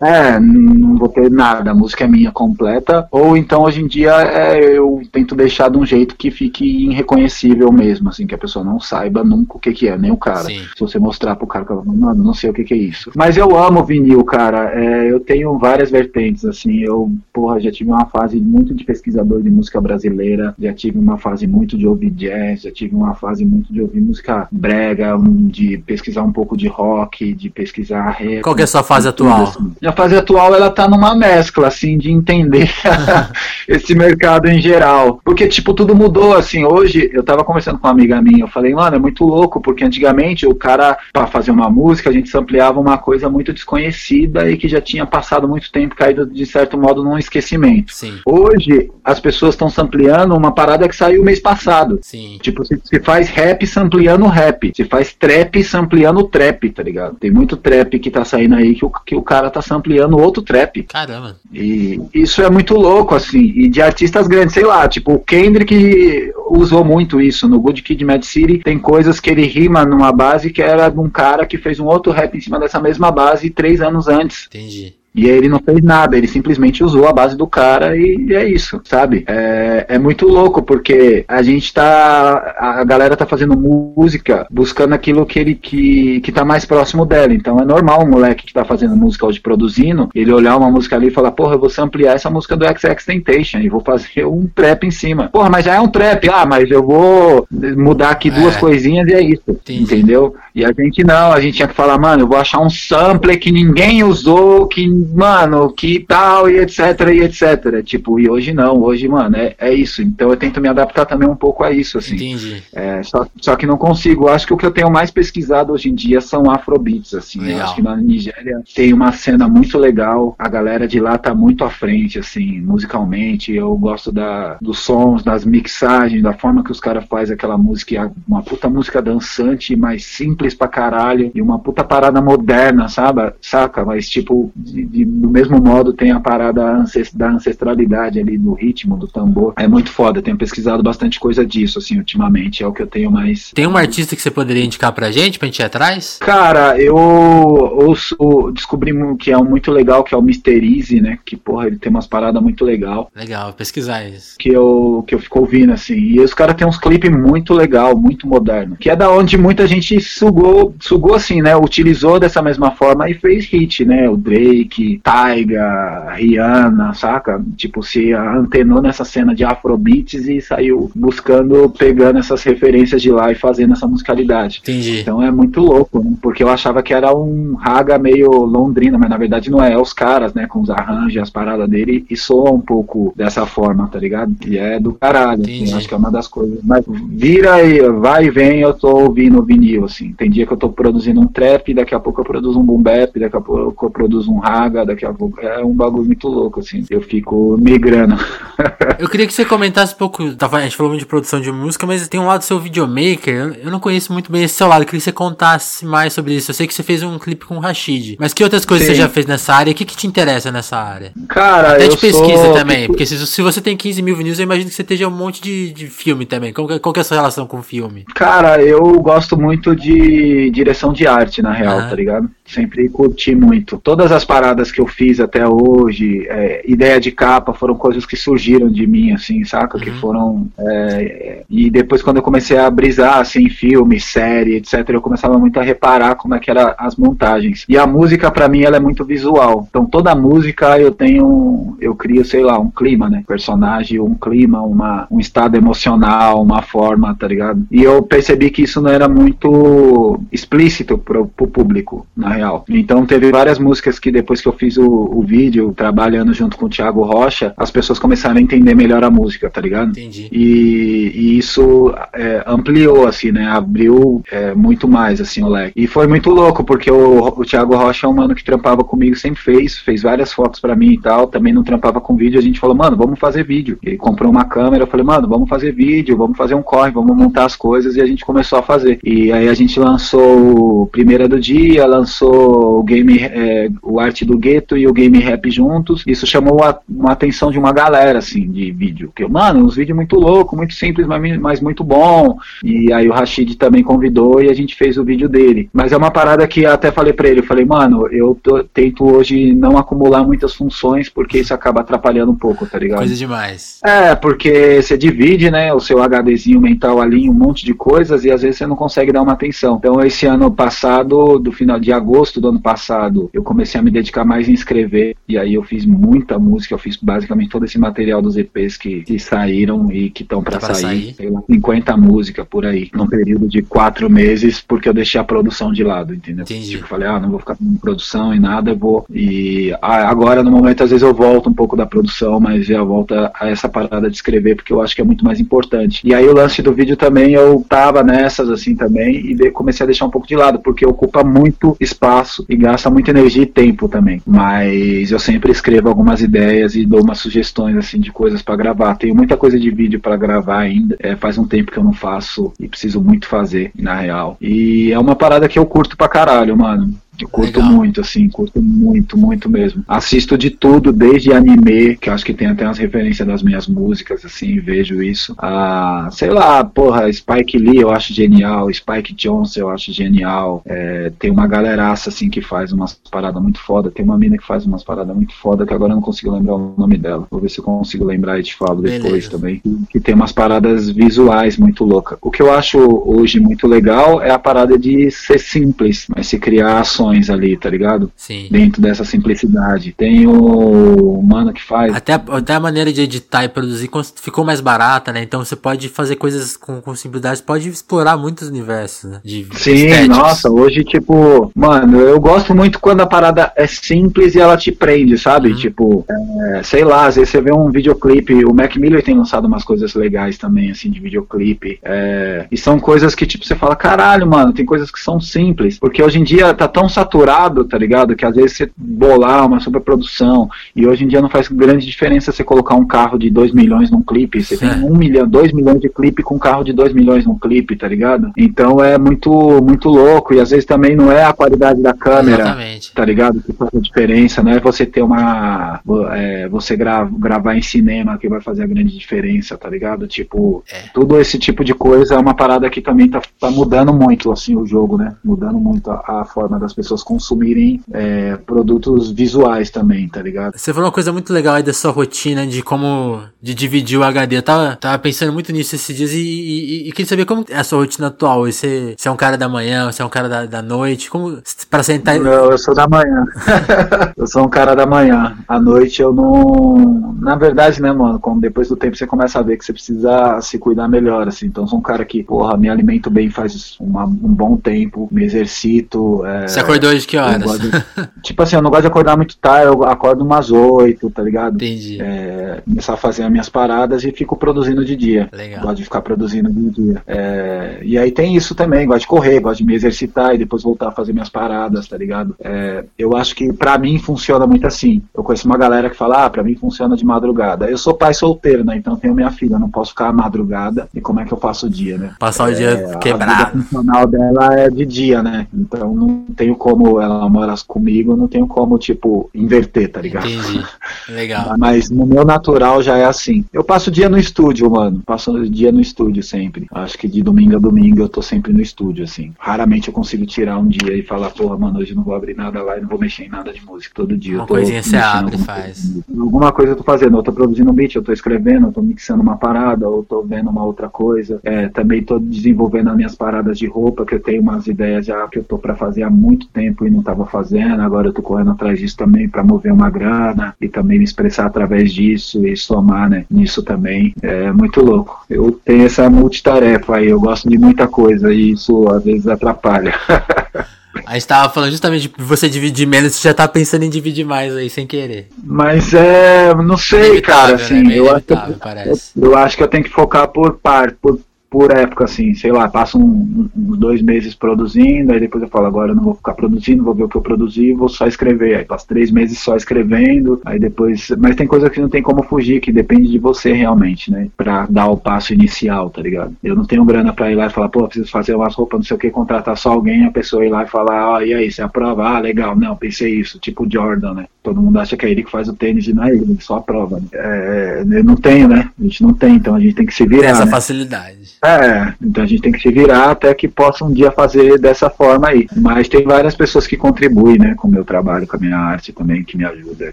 É, não vou ter nada, a música é minha completa. Ou então hoje em dia é, eu tento deixar de um jeito que fique irreconhecível mesmo, assim, que a pessoa não saiba nunca o que, que é, nem o cara. Sim. Se você mostrar pro cara, mano, não sei o que, que é isso. Mas eu amo vinil, cara. É, eu tenho várias vertentes, assim. Eu, porra, já tive uma fase muito de pesquisador de música brasileira, já tive uma fase muito de ouvir jazz, já tive uma fase muito de ouvir música brega, de pesquisar um pouco de rock, de pesquisar rap.
Qual que é a sua fase atual?
Assim. A fase atual, ela tá numa mescla, assim, de entender esse mercado em geral. Porque, tipo, tudo mudou, assim. Hoje, eu tava conversando com uma amiga minha, eu falei, mano, é muito louco, porque antigamente o cara, para fazer uma música, a gente ampliava uma coisa muito desconhecida e que já tinha passado muito tempo, caído de certo modo num esquecimento.
Sim.
Hoje, as pessoas estão sampleando uma parada que saiu mês passado.
Sim.
Tipo, se, se faz rap sampleando rap, se faz trap sampleando trap, tá ligado? Tem muito trap que tá saindo aí que o, que o cara tá sampleando outro trap.
Caramba.
E isso é muito louco, assim. E de artistas grandes, sei lá, tipo, o Kendrick usou muito isso. No Good Kid Mad City tem coisas que ele rima numa base que era de um cara que fez um outro rap em cima dessa mesma base três anos antes.
Entendi.
E ele não fez nada, ele simplesmente usou a base do cara e é isso, sabe? É, é muito louco, porque a gente tá. A galera tá fazendo música buscando aquilo que ele que, que tá mais próximo dela. Então é normal um moleque que tá fazendo música hoje produzindo, ele olhar uma música ali e falar, porra, eu vou ampliar essa música do XX Temptation e vou fazer um trap em cima. Porra, mas já é um trap, ah, mas eu vou mudar aqui duas é. coisinhas e é isso. Entendi. Entendeu? E a gente não, a gente tinha que falar, mano, eu vou achar um sampler que ninguém usou, que mano, que tal, e etc, e etc. Tipo, e hoje não, hoje, mano, é, é isso. Então eu tento me adaptar também um pouco a isso, assim.
Entendi.
É, só, só que não consigo. Acho que o que eu tenho mais pesquisado hoje em dia são afrobeats, assim. Legal. Eu acho que na Nigéria tem uma cena muito legal. A galera de lá tá muito à frente, assim, musicalmente. Eu gosto da, dos sons, das mixagens, da forma que os caras fazem aquela música, uma puta música dançante, mas simples pra caralho. E uma puta parada moderna, sabe? Saca? Mas tipo, de, de do mesmo modo tem a parada da ancestralidade ali do ritmo, do tambor. É muito foda, tenho pesquisado bastante coisa disso, assim, ultimamente, é o que eu tenho mais...
Tem uma artista que você poderia indicar pra gente, pra gente ir atrás?
Cara, eu ouço, descobri que é um muito legal, que é o Mysterize, né, que, porra, ele tem umas paradas muito legal.
Legal, pesquisar isso.
Que eu, que eu fico ouvindo, assim, e os caras têm uns clipes muito legal, muito moderno, que é da onde muita gente sugou, sugou assim, né, utilizou dessa mesma forma e fez hit, né, o Drake, Taiga, Rihanna, saca? Tipo, se antenou nessa cena de afrobeats e saiu buscando, pegando essas referências de lá e fazendo essa musicalidade.
Entendi.
Então é muito louco, né? Porque eu achava que era um raga meio londrina, mas na verdade não é. É os caras, né? Com os arranjos, as paradas dele e soa um pouco dessa forma, tá ligado? E é do caralho, assim, acho que é uma das coisas. Mas vira e vai e vem, eu tô ouvindo vinil, assim. Tem dia que eu tô produzindo um trap, daqui a pouco eu produzo um boom bap, daqui a pouco eu produzo um rap daqui a pouco. É um bagulho muito louco, assim. Eu fico migrando.
eu queria que você comentasse um pouco. A gente falou muito de produção de música, mas tem um lado do seu videomaker. Eu não conheço muito bem esse seu lado. Eu queria que você contasse mais sobre isso. Eu sei que você fez um clipe com o Rashid. Mas que outras coisas Sim. você já fez nessa área? O que, que te interessa nessa área?
Cara,
Até de pesquisa sou... também. Porque se, se você tem 15 mil vinil, eu imagino que você esteja um monte de, de filme também. Qual, qual que é a sua relação com o filme?
Cara, eu gosto muito de direção de arte, na real, ah. tá ligado? Sempre curti muito. Todas as paradas que eu fiz até hoje, é, ideia de capa, foram coisas que surgiram de mim, assim, saca? Uhum. Que foram. É, e depois, quando eu comecei a brisar, assim, filme, série, etc., eu começava muito a reparar como é que eram as montagens. E a música, para mim, ela é muito visual. Então, toda música eu tenho. Eu crio, sei lá, um clima, né? Personagem, um clima, uma, um estado emocional, uma forma, tá ligado? E eu percebi que isso não era muito explícito pro, pro público, na real. Então teve várias músicas que depois que eu fiz o, o vídeo, trabalhando junto com o Thiago Rocha, as pessoas começaram a entender melhor a música, tá ligado?
Entendi.
E, e isso é, ampliou, assim, né? Abriu é, muito mais, assim, o leque. E foi muito louco, porque o, o Thiago Rocha é um mano que trampava comigo, sempre fez, fez várias fotos para mim e tal, também não trampava com vídeo, a gente falou, mano, vamos fazer vídeo. Ele comprou uma câmera, eu falei, mano, vamos fazer vídeo, vamos fazer um corre, vamos montar as coisas, e a gente começou a fazer. E aí a gente lançou o Primeira do Dia, lançou o game, é, o Arte do Gueto e o Game Rap juntos. Isso chamou a, uma atenção de uma galera, assim, de vídeo. Que, mano, uns vídeos muito louco, muito simples, mas, mas muito bom. E aí o Rashid também convidou e a gente fez o vídeo dele. Mas é uma parada que até falei pra ele, eu falei, mano, eu tô, tento hoje não acumular muitas funções, porque isso acaba atrapalhando um pouco, tá ligado?
Coisa demais.
É, porque você divide, né, o seu HDzinho mental ali em um monte de coisas e às vezes você não consegue dar uma atenção. Então, esse ano passado, do final de agosto do ano passado, eu comecei a me dedicar mais em escrever e aí eu fiz muita música, eu fiz basicamente todo esse material dos EPs que, que saíram e que estão para sair, sair. 50 músicas por aí, num período de quatro meses, porque eu deixei a produção de lado, entendeu?
Entendi.
Tipo, falei, ah, não vou ficar com produção e nada, eu vou. E agora, no momento, às vezes eu volto um pouco da produção, mas já volta a essa parada de escrever, porque eu acho que é muito mais importante. E aí o lance do vídeo também, eu tava nessas assim também, e comecei a deixar um pouco de lado, porque ocupa muito espaço e gasta muita energia e tempo também. Mas eu sempre escrevo algumas ideias e dou umas sugestões assim de coisas para gravar. Tenho muita coisa de vídeo para gravar ainda. É, faz um tempo que eu não faço e preciso muito fazer, na real. E é uma parada que eu curto pra caralho, mano. Eu curto Legal. muito, assim, curto muito, muito mesmo. Assisto de tudo, desde anime, que acho que tem até umas referências das minhas músicas, assim, vejo isso. Ah, sei lá, porra, Spike Lee eu acho genial, Spike Johnson eu acho genial. É, tem uma galeraça, assim, que faz umas paradas muito foda. Tem uma mina que faz umas paradas muito foda, que agora eu não consigo lembrar o nome dela. Vou ver se eu consigo lembrar e te falo depois Beleza. também. Que tem umas paradas visuais muito loucas. O que eu acho hoje muito legal é a parada de ser simples, mas se criar ações ali, tá ligado?
Sim.
Dentro dessa simplicidade. Tem o mano que faz.
Até, até a maneira de editar e produzir ficou mais barata, né? Então você pode fazer coisas com, com simplicidade, pode explorar muitos universos, né?
De Sim, estéticos. nossa, hoje, tipo, mano, eu gosto muito quando a parada é simples e ela te prende, sabe? Uhum. Tipo, é, sei lá, às vezes você vê um videoclipe, o Mac Miller tem lançado umas coisas legais também, assim, de videoclipe. É, e são coisas que, tipo, você fala, caralho, mano, tem coisas que são simples. Porque hoje em dia tá tão saturado, tá ligado? Que às vezes você bolar uma superprodução e hoje em dia não faz grande diferença você colocar um carro de 2 milhões num clipe. Você tem 1 um milhão, 2 milhões de clipe com um carro de 2 milhões num clipe, tá ligado? Então é muito, muito louco e às vezes também não é a qualidade da câmera,
Exatamente.
tá ligado? Que faz a diferença, não é você ter uma. É, você gra gravar em cinema que vai fazer a grande diferença, tá ligado? Tipo, é. tudo esse tipo de coisa é uma parada que também tá, tá mudando muito, assim, o jogo, né? Mudando muito a, a forma das pessoas pessoas consumirem é, produtos visuais também, tá ligado?
Você falou uma coisa muito legal aí da sua rotina de como de dividir o HD. Eu tava, tava pensando muito nisso esses dias e, e, e queria saber como é a sua rotina atual. Você, você é um cara da manhã, você é um cara da, da noite? Como para sentar?
Não, eu sou da manhã. eu sou um cara da manhã. À noite eu não. Na verdade, né, mano? Como depois do tempo você começa a ver que você precisa se cuidar melhor, assim. Então eu sou um cara que, porra, me alimento bem faz uma, um bom tempo, me exercito. É...
Você acordou hoje que horas?
Tipo assim, eu não gosto de acordar muito tarde, eu acordo umas oito, tá ligado?
Entendi.
É, começar a fazer as minhas paradas e fico produzindo de dia.
Legal.
Gosto de ficar produzindo de dia. É, e aí tem isso também, gosto de correr, gosto de me exercitar e depois voltar a fazer minhas paradas, tá ligado? É, eu acho que pra mim funciona muito assim. Eu conheço uma galera que fala, ah, pra mim funciona de madrugada. Eu sou pai solteiro, né? Então tenho minha filha, não posso ficar madrugada. E como é que eu faço o dia, né?
Passar o dia
É,
quebrado.
A vida funcional dela é de dia, né? Então não tenho como, ela mora comigo, não tenho como, tipo, inverter, tá ligado?
Entendi. Legal.
Mas no meu natural já é assim. Eu passo o dia no estúdio, mano. Passo o dia no estúdio sempre. Acho que de domingo a domingo eu tô sempre no estúdio, assim. Raramente eu consigo tirar um dia e falar, porra, mano, hoje não vou abrir nada lá e não vou mexer em nada de música. Todo dia
Uma coisinha você abre e faz.
coisa. Alguma coisa eu tô fazendo. Eu tô produzindo um beat, eu tô escrevendo, eu tô mixando uma parada, ou tô vendo uma outra coisa. É, também tô desenvolvendo as minhas paradas de roupa, que eu tenho umas ideias já que eu tô pra fazer há muito tempo e não tava fazendo. Agora eu tô correndo atrás disso também pra mover uma grana e também me expressar através disso e somar, né, nisso também. É muito louco. Eu tenho essa multitarefa aí, eu gosto de muita coisa e isso às vezes atrapalha.
A gente tava falando justamente de você dividir menos, você já tá pensando em dividir mais aí, sem querer.
Mas é, não sei, cara,
né?
assim,
Meio
eu acho, que eu, eu acho que eu tenho que focar por parte, por, por época, assim, sei lá, passo um- uns dois meses produzindo, aí depois eu falo, agora eu não vou ficar produzindo, vou ver o que eu produzi, vou só escrever. Aí passo três meses só escrevendo, aí depois. Mas tem coisa que não tem como fugir, que depende de você realmente, né? Pra dar o passo inicial, tá ligado? Eu não tenho grana pra ir lá e falar, pô, preciso fazer umas roupas, não sei o que, contratar só alguém, a pessoa ir lá e falar, ó, e aí, você aprova? Ah, legal, não, pensei isso, tipo o Jordan, né? Todo mundo acha que é ele que faz o tênis e não é ele, ele só aprova. Né? É, eu não tenho, né? A gente não tem, então a gente tem que se
Tem
virar.
essa
né?
facilidade.
É, então a gente tem que se virar até que possa um dia fazer dessa forma aí. Mas tem várias pessoas que contribuem, né, com o meu trabalho, com a minha arte também, que me ajuda,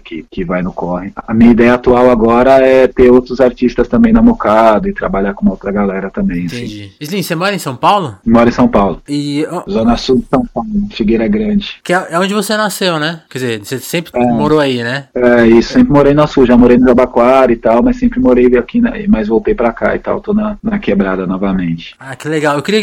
que, que vai no corre. A minha ideia atual agora é ter outros artistas também na Mocado e trabalhar com outra galera também. Assim.
Entendi. Slim, você mora em São Paulo?
Moro em São Paulo,
E
Zona Sul de São Paulo, Figueira Grande.
que é é onde você nasceu, né? Quer dizer, você sempre
É.
morou aí, né?
É, isso, sempre morei na Sul, já morei no Jabaquara e tal, mas sempre morei aqui, né, mas voltei pra cá e tal, tô na, na quebrada novamente.
Ah, que legal. Eu queria,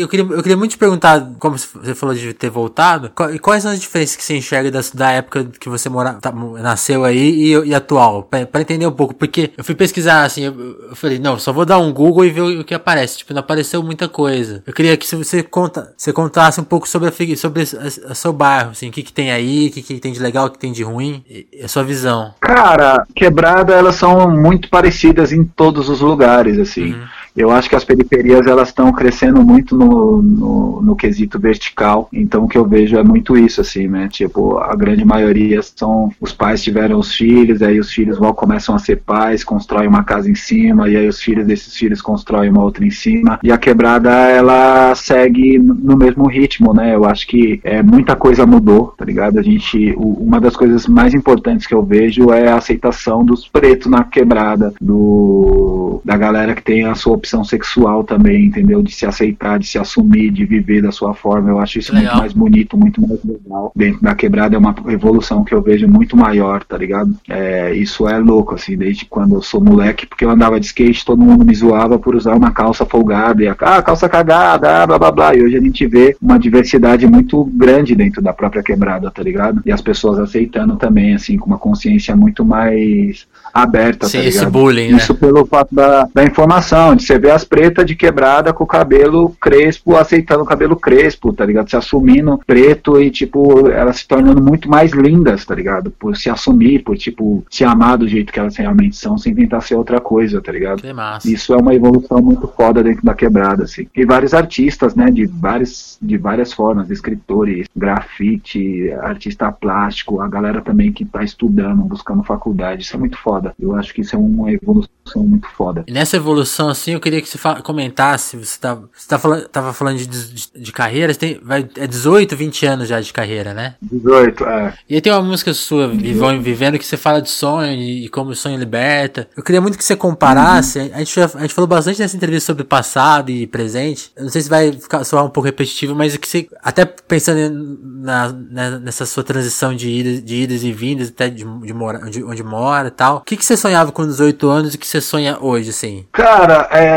eu queria, eu queria muito te perguntar, como você falou de ter voltado, e quais são as diferenças que você enxerga das- da, época que você mora, tá, nasceu aí e, e atual? Pra, pra entender um pouco, porque eu fui pesquisar, assim, eu, eu falei, não, só vou dar um Google e ver o, o que aparece. Tipo, não apareceu muita coisa. Eu queria que você, conta, você contasse um pouco sobre, a, sobre a- a seu bairro, assim, o que, que tem aí, o que, que tem de legal, o que tem de ruim, a sua visão.
Cara, quebrada elas são muito parecidas em todos os lugares, assim.
Uhum.
Eu acho que as periferias elas estão crescendo muito no, no, no quesito vertical. Então o que eu vejo é muito isso, assim, né? Tipo, a grande maioria são os pais tiveram os filhos, aí os filhos vão começam a ser pais, constroem uma casa em cima, e aí os filhos desses filhos constroem uma outra em cima. E a quebrada ela segue no mesmo ritmo, né? Eu acho que é, muita coisa mudou, tá ligado? A gente, o- uma das coisas mais importantes que eu vejo é a aceitação dos pretos na quebrada, do da galera que tem a sua opção sexual também, entendeu? De se aceitar, de se assumir, de viver da sua forma. Eu acho isso
Legal.
muito mais bonito, muito mais legal. Dentro da quebrada é uma evolução que eu vejo muito maior, tá ligado? É, isso é louco, assim, desde quando eu sou moleque, porque eu andava de skate, todo mundo me zoava por usar uma calça folgada e a ah, calça cagada, ah, blá blá blá. E hoje a gente vê uma diversidade muito grande dentro da própria quebrada, tá ligado? E as pessoas aceitando também, assim, com uma consciência muito mais aberta,
Sem
tá
esse
ligado?
bullying, né?
Isso pelo fato da, da informação, de você ver as pretas de quebrada com o cabelo crespo, aceitando o cabelo crespo, tá ligado? Se assumindo preto e, tipo, elas se tornando muito mais lindas, tá ligado? Por se assumir, por, tipo, se amar do jeito que elas realmente são, sem tentar ser outra coisa, tá ligado? Isso é uma evolução muito foda dentro da quebrada, assim. E vários artistas, né, de várias, de várias formas, escritores, grafite, artista plástico, a galera também que tá estudando, buscando faculdade, isso é muito foda. Eu acho que isso é uma evolução muito foda.
E nessa evolução, assim, eu queria que você comentasse, você, tá, você tá falando, tava falando de, de, de carreira, você tem, vai, é 18, 20 anos já de carreira, né?
18, é.
E aí tem uma música sua, Vivão Vivendo, que você fala de sonho e, e como o sonho liberta. Eu queria muito que você comparasse, a, gente, a gente falou bastante nessa entrevista sobre passado e presente. Eu não sei se vai ficar, soar um pouco repetitivo, mas que você, até pensando na, na- nessa sua transição de idas, de idas e vindas, até de, de mora, de onde mora e tal. O que, que você sonhava com 18 anos e o que você sonha hoje, assim?
Cara, é,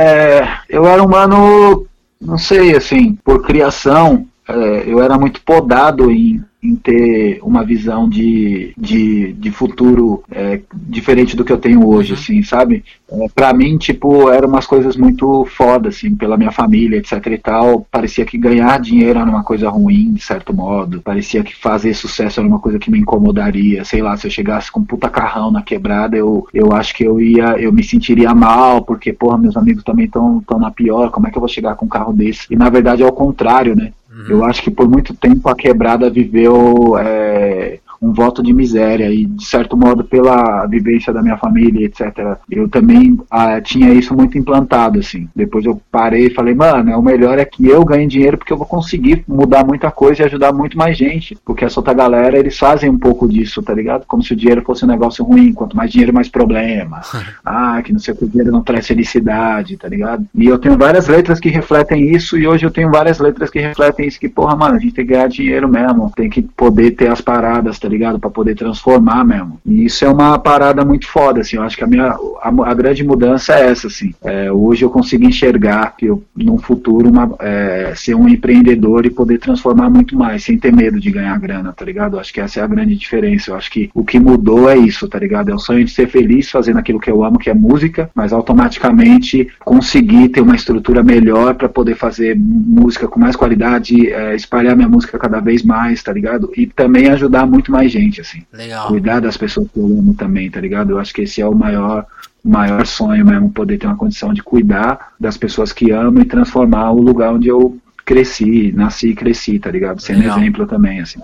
eu era um mano, não sei, assim, por criação, é, eu era muito podado em em ter uma visão de, de, de futuro é, diferente do que eu tenho hoje, uhum. assim, sabe? É, para mim, tipo, eram umas coisas muito foda, assim, pela minha família, etc e tal. Parecia que ganhar dinheiro era uma coisa ruim, de certo modo. Parecia que fazer sucesso era uma coisa que me incomodaria. Sei lá, se eu chegasse com um puta carrão na quebrada, eu, eu acho que eu ia, eu me sentiria mal, porque, porra, meus amigos também estão na pior, como é que eu vou chegar com um carro desse? E na verdade é o contrário, né? Uhum. Eu acho que por muito tempo a quebrada viveu é, um voto de miséria e de certo modo pela vivência da minha família etc eu também ah, tinha isso muito implantado assim. Depois eu parei e falei mano é o melhor é que eu ganhe dinheiro porque eu vou conseguir mudar muita coisa e ajudar muito mais gente. Porque essa outra galera eles fazem um pouco disso tá ligado? Como se o dinheiro fosse um negócio ruim quanto mais dinheiro mais problema. Ah que não sei o que o dinheiro não traz felicidade tá ligado? E eu tenho várias letras que refletem isso e hoje eu tenho várias letras que refletem isso que porra mano a gente tem que ganhar dinheiro mesmo tem que poder ter as paradas tá tá ligado? Para poder transformar mesmo. E isso é uma parada muito foda, assim. Eu acho que a minha a, a grande mudança é essa, assim. É, hoje eu consigo enxergar que eu, num futuro, uma, é, ser um empreendedor e poder transformar muito mais, sem ter medo de ganhar grana, tá ligado? Eu acho que essa é a grande diferença. Eu acho que o que mudou é isso, tá ligado? É o sonho de ser feliz fazendo aquilo que eu amo, que é música, mas automaticamente conseguir ter uma estrutura melhor para poder fazer música com mais qualidade, é, espalhar minha música cada vez mais, tá ligado? E também ajudar muito mais mais gente, assim.
Legal.
Cuidar das pessoas que eu amo também, tá ligado? Eu acho que esse é o maior maior sonho mesmo, poder ter uma condição de cuidar das pessoas que amo e transformar o lugar onde eu cresci, nasci e cresci, tá ligado? Sendo Legal. exemplo também, assim.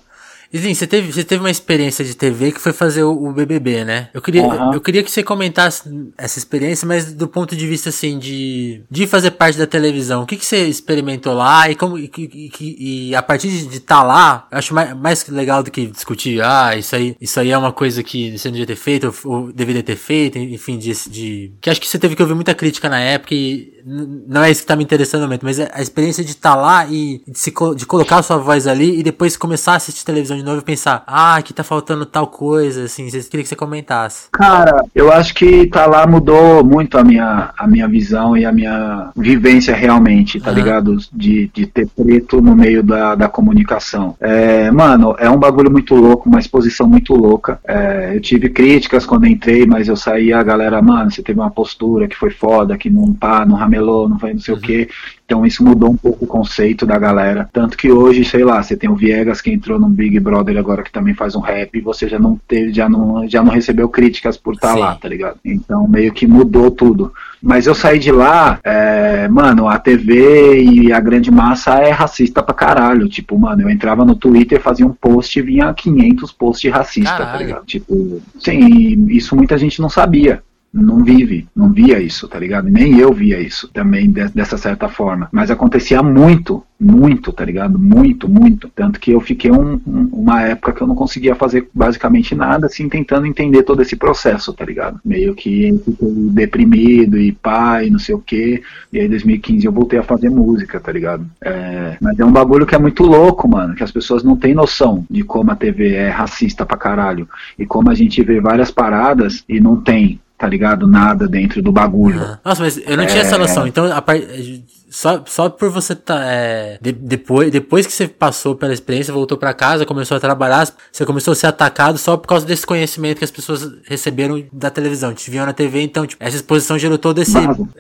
Izinho, você teve, você teve uma experiência de TV que foi fazer o, o BBB, né? Eu queria, uhum. eu queria que você comentasse essa experiência, mas do ponto de vista, assim, de, de fazer parte da televisão. O que, que você experimentou lá e como, e, e, e a partir de estar tá lá, eu acho mais, mais legal do que discutir, ah, isso aí, isso aí é uma coisa que você não devia ter feito, ou, ou deveria ter feito, enfim, de, de, que acho que você teve que ouvir muita crítica na época e não é isso que tá me interessando no momento, mas é a experiência de estar tá lá e de, se, de colocar a sua voz ali e depois começar a assistir televisão de novo e pensar, ah, aqui tá faltando tal coisa, assim, vocês queria que você comentasse.
Cara, eu acho que tá lá mudou muito a minha, a minha visão e a minha vivência realmente, tá uhum. ligado? De, de ter preto no meio da, da comunicação. É, mano, é um bagulho muito louco, uma exposição muito louca. É, eu tive críticas quando entrei, mas eu saí a galera, mano, você teve uma postura que foi foda, que não pá, não camelô, não foi não sei uhum. o quê. Então isso mudou um pouco o conceito da galera. Tanto que hoje, sei lá, você tem o Viegas que entrou no Big Brother agora que também faz um rap e você já não teve, já não, já não recebeu críticas por estar tá lá, tá ligado? Então meio que mudou tudo. Mas eu saí de lá, é, mano, a TV e a grande massa é racista pra caralho. Tipo, mano, eu entrava no Twitter, fazia um post e vinha 500 posts racista, tá ligado? Tipo, sim, isso muita gente não sabia não vive, não via isso, tá ligado? Nem eu via isso também de, dessa certa forma. Mas acontecia muito, muito, tá ligado? Muito, muito. Tanto que eu fiquei um, um, uma época que eu não conseguia fazer basicamente nada, assim, tentando entender todo esse processo, tá ligado? Meio que deprimido e pai, não sei o quê. E aí, em 2015, eu voltei a fazer música, tá ligado? É, mas é um bagulho que é muito louco, mano, que as pessoas não têm noção de como a TV é racista pra caralho. E como a gente vê várias paradas e não tem tá ligado? Nada dentro do bagulho.
Nossa, mas eu não tinha essa é. noção. Então, a part só, só por você tá, é, de, depois, depois que você passou pela experiência, voltou para casa, começou a trabalhar, você começou a ser atacado só por causa desse conhecimento que as pessoas receberam da televisão, te viam na TV, então, tipo, essa exposição gerou todo esse,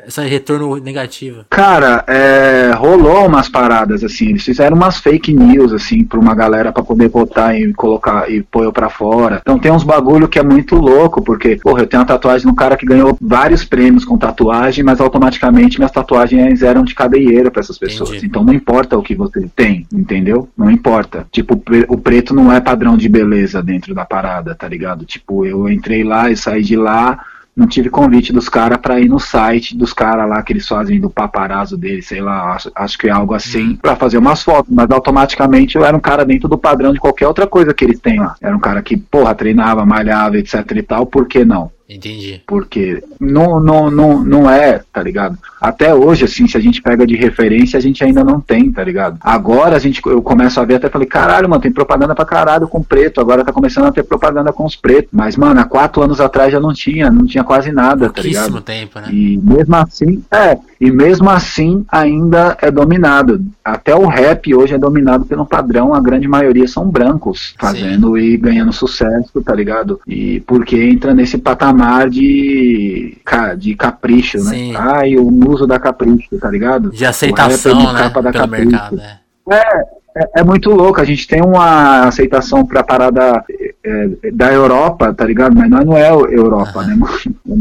esse retorno negativo.
Cara, é, rolou umas paradas, assim, eles fizeram umas fake news, assim, pra uma galera para poder votar e colocar e pôr eu pra fora. Então tem uns bagulho que é muito louco, porque, porra, eu tenho uma tatuagem no cara que ganhou vários prêmios com tatuagem, mas automaticamente minhas tatuagens eram de cadeieira para essas pessoas. Entendi. Então não importa o que você tem, entendeu? Não importa. Tipo, o preto não é padrão de beleza dentro da parada, tá ligado? Tipo, eu entrei lá e saí de lá não tive convite dos caras para ir no site dos caras lá que eles fazem do paparazzo deles, sei lá, acho, acho que é algo assim, uhum. para fazer umas fotos, mas automaticamente eu era um cara dentro do padrão de qualquer outra coisa que eles têm lá. Era um cara que, porra, treinava, malhava, etc e tal, por que não?
Entendi.
Porque não, não, não, não é, tá ligado? Até hoje, assim, se a gente pega de referência, a gente ainda não tem, tá ligado? Agora a gente, eu começo a ver até falei, caralho, mano, tem propaganda pra caralho com preto, agora tá começando a ter propaganda com os pretos. Mas, mano, há quatro anos atrás já não tinha, não tinha quase nada, tá ligado?
tempo, né?
E mesmo assim, é, e mesmo assim ainda é dominado. Até o rap hoje é dominado pelo padrão, a grande maioria são brancos, fazendo Sim. e ganhando sucesso, tá ligado? E porque entra nesse patamar de, de capricho, né? Sim. Ai, o uso da capricho, tá ligado?
De aceitação, né? Capa da pelo capricho. mercado, é.
É, é, é, muito louco. A gente tem uma aceitação pra parada é, da Europa, tá ligado? Mas nós não é Europa, né?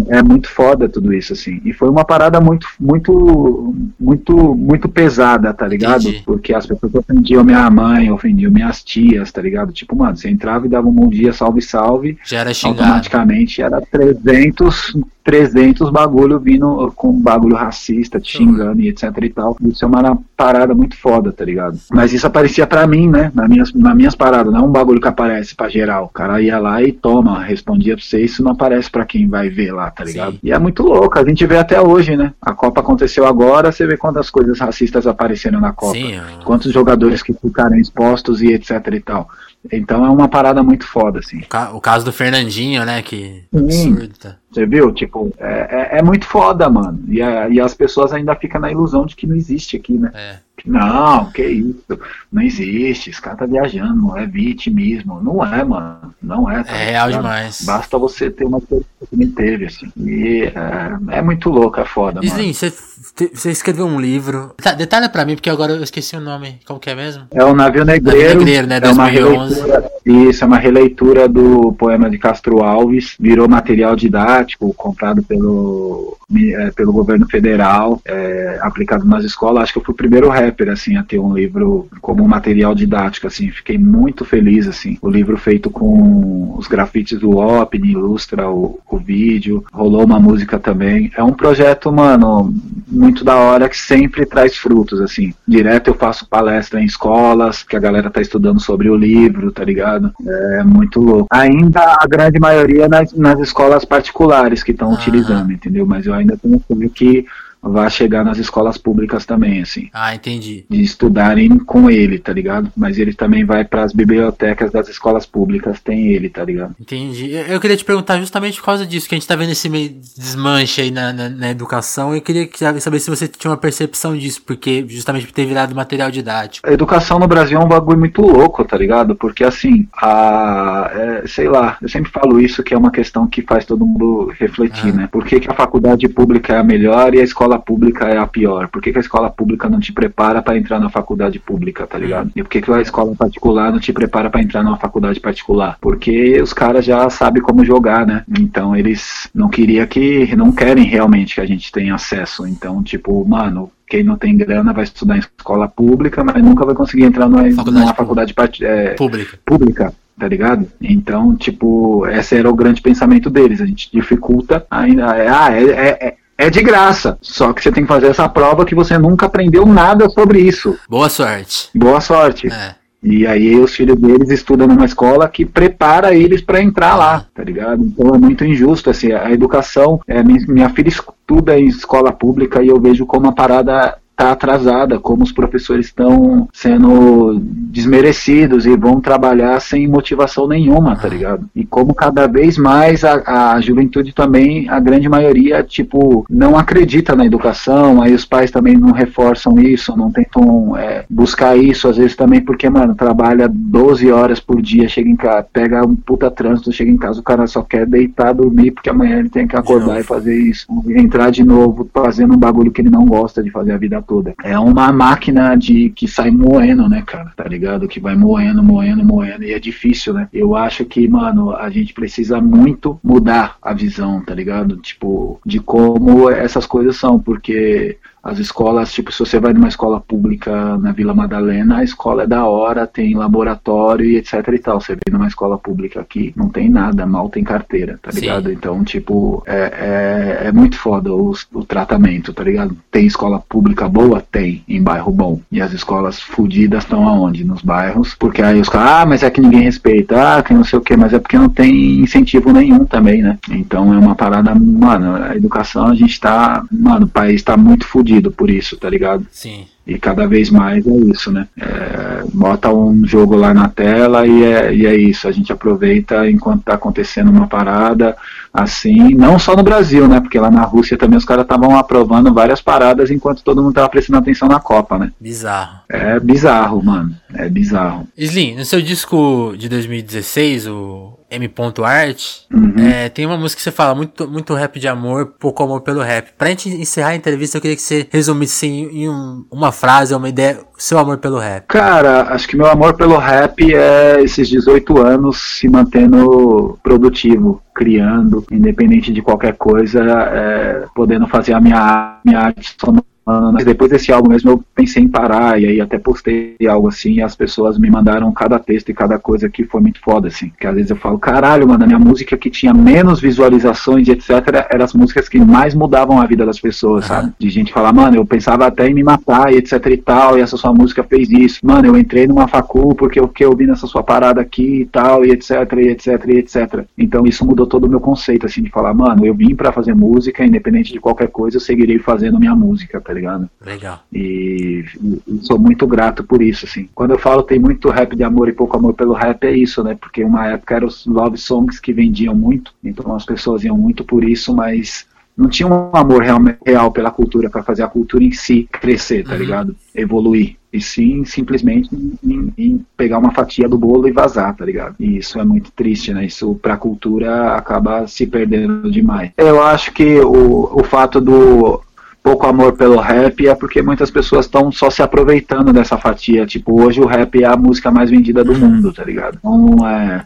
É muito foda tudo isso, assim. E foi uma parada muito, muito, muito, muito pesada, tá ligado? Entendi. Porque as pessoas ofendiam minha mãe, ofendiam minhas tias, tá ligado? Tipo, mano, você entrava e dava um bom dia, salve, salve.
Já era xingado.
Automaticamente era 300, 300 bagulho vindo com bagulho racista, te xingando e etc e tal. Isso é uma parada muito foda, tá ligado? Mas isso aparecia pra mim, né? Nas minhas, nas minhas paradas, não é um bagulho que aparece pra geral. O cara ia lá e toma, respondia pra você, isso não aparece pra quem vai ver lá, tá ligado? Sim. E é muito louco, a gente vê até hoje, né? A Copa aconteceu agora, você vê quantas coisas racistas apareceram na Copa. Sim, eu... Quantos jogadores que ficaram expostos e etc e tal. Então é uma parada muito foda, assim.
O caso do Fernandinho, né? Que absurdo. Tá?
Você viu? Tipo, é, é, é, muito foda, mano. E, a, e as pessoas ainda ficam na ilusão de que não existe aqui, né? É. Não, que isso. Não existe. Esse cara tá viajando, não é vitimismo. Não é, mano. Não é.
Tá é real demais.
Basta você ter uma coisa que nem teve, assim. E é, é muito louco, é foda,
e, mano. Sim, você escreveu um livro. Tá, detalha pra mim, porque agora eu esqueci o nome. Como que é mesmo?
É o Navio Negreiro. Navio Negreiro, né? 2011. É uma releitura, isso, é uma releitura do poema de Castro Alves. Virou material didático, comprado pelo é, pelo governo federal, é, aplicado nas escolas. Acho que eu fui o primeiro rapper assim a ter um livro como material didático. Assim, fiquei muito feliz assim. O livro feito com os grafites do OPNI, ilustra o, o vídeo, rolou uma música também. É um projeto, mano, muito da hora que sempre traz frutos assim. Direto eu faço palestra em escolas, que a galera tá estudando sobre o livro, tá ligado? É muito louco. Ainda a grande maioria nas, nas escolas particulares que estão utilizando, entendeu? Mas eu ainda tenho que vai chegar nas escolas públicas também, assim.
Ah, entendi.
De estudarem com ele, tá ligado? Mas ele também vai para as bibliotecas das escolas públicas, tem ele, tá ligado?
Entendi. Eu queria te perguntar justamente por causa disso, que a gente tá vendo esse meio desmanche aí na, na, na educação. Eu queria saber se você tinha uma percepção disso, porque justamente por ter virado material didático.
A educação no Brasil é um bagulho muito louco, tá ligado? Porque assim, a, é, sei lá, eu sempre falo isso que é uma questão que faz todo mundo refletir, ah. né? Por que, que a faculdade pública é a melhor e a escola escola pública é a pior? Por que, que a escola pública não te prepara para entrar na faculdade pública, tá ligado? E por que, que a escola particular não te prepara para entrar numa faculdade particular? Porque os caras já sabem como jogar, né? Então eles não queriam que, não querem realmente que a gente tenha acesso. Então, tipo, mano, quem não tem grana vai estudar em escola pública, mas nunca vai conseguir entrar numa faculdade, numa faculdade é,
pública.
pública tá ligado? Então, tipo, esse era o grande pensamento deles. A gente dificulta ainda. É, ah, é, é, é de graça. Só que você tem que fazer essa prova que você nunca aprendeu nada sobre isso.
Boa sorte.
Boa sorte. É. E aí os filhos deles estudam numa escola que prepara eles para entrar lá, tá ligado? Então é muito injusto, assim, a educação, é, minha filha estuda em escola pública e eu vejo como uma parada está atrasada, como os professores estão sendo desmerecidos e vão trabalhar sem motivação nenhuma, tá ligado? E como cada vez mais a, a juventude também, a grande maioria, tipo, não acredita na educação, aí os pais também não reforçam isso, não tentam é, buscar isso, às vezes também porque, mano, trabalha 12 horas por dia, chega em casa, pega um puta trânsito, chega em casa, o cara só quer deitar, dormir, porque amanhã ele tem que acordar e fazer isso, entrar de novo fazendo um bagulho que ele não gosta de fazer a vida toda toda. É uma máquina de que sai moendo, né, cara? Tá ligado? Que vai moendo, moendo, moendo. E é difícil, né? Eu acho que, mano, a gente precisa muito mudar a visão, tá ligado? Tipo, de como essas coisas são, porque As escolas, tipo, se você vai numa escola pública na Vila Madalena, a escola é da hora, tem laboratório e etc e tal. Você vem numa escola pública aqui, não tem nada, mal tem carteira, tá ligado? Sim. Então, tipo, é, é, é muito foda o, o, tratamento, tá ligado? Tem escola pública boa? Tem, em bairro bom. E as escolas fodidas estão aonde? Nos bairros. Porque aí os caras, ah, mas é que ninguém respeita, ah, que não sei o que, mas é porque não tem incentivo nenhum também, né? Então é uma parada, mano, a educação a gente tá, mano, o país tá muito fodido por isso, tá ligado?
Sim.
E cada vez mais é isso, né? É, bota um jogo lá na tela e é, e é isso. A gente aproveita enquanto tá acontecendo uma parada assim, não só no Brasil, né? Porque lá na Rússia também os caras estavam aprovando várias paradas enquanto todo mundo tava prestando atenção na Copa, né?
Bizarro.
É bizarro, mano. É bizarro.
Slim, no seu disco de 2016, o M.Art, uhum. é, tem uma música que você fala muito, muito rap de amor, pouco amor pelo rap. Pra gente encerrar a entrevista, eu queria que você resumisse em, em um, uma frase, uma ideia, seu amor pelo rap.
Cara, acho que meu amor pelo rap é esses 18 anos se mantendo produtivo, criando, independente de qualquer coisa, é, podendo fazer a minha, minha arte sonora mas depois desse álbum mesmo eu pensei em parar e aí até postei algo assim e as pessoas me mandaram cada texto e cada coisa que foi muito foda assim. Que às vezes eu falo, caralho, mano, a minha música que tinha menos visualizações e etc, eram as músicas que mais mudavam a vida das pessoas, sabe? De gente falar, mano, eu pensava até em me matar e etc e tal, e essa sua música fez isso. Mano, eu entrei numa facul porque eu que eu vi nessa sua parada aqui e tal, e etc, e etc, e etc. Então isso mudou todo o meu conceito, assim, de falar, mano, eu vim para fazer música, independente de qualquer coisa, eu seguirei fazendo minha música, tá? Tá ligado?
Legal.
E, e, sou muito grato por isso, assim. Quando eu falo tem muito rap de amor e pouco amor pelo rap, é isso, né? Porque uma época eram os love songs que vendiam muito, então as pessoas iam muito por isso, mas não tinha um amor real, real pela cultura para fazer a cultura em si crescer, tá uhum. ligado? Evoluir. E sim, simplesmente em, em, pegar uma fatia do bolo e vazar, tá ligado? E isso é muito triste, né? Isso pra cultura acaba se perdendo demais. Eu acho que o, o fato do pouco amor pelo rap é porque muitas pessoas estão só se aproveitando dessa fatia. Tipo, hoje o rap é a música mais vendida do mundo, tá ligado? Então, é,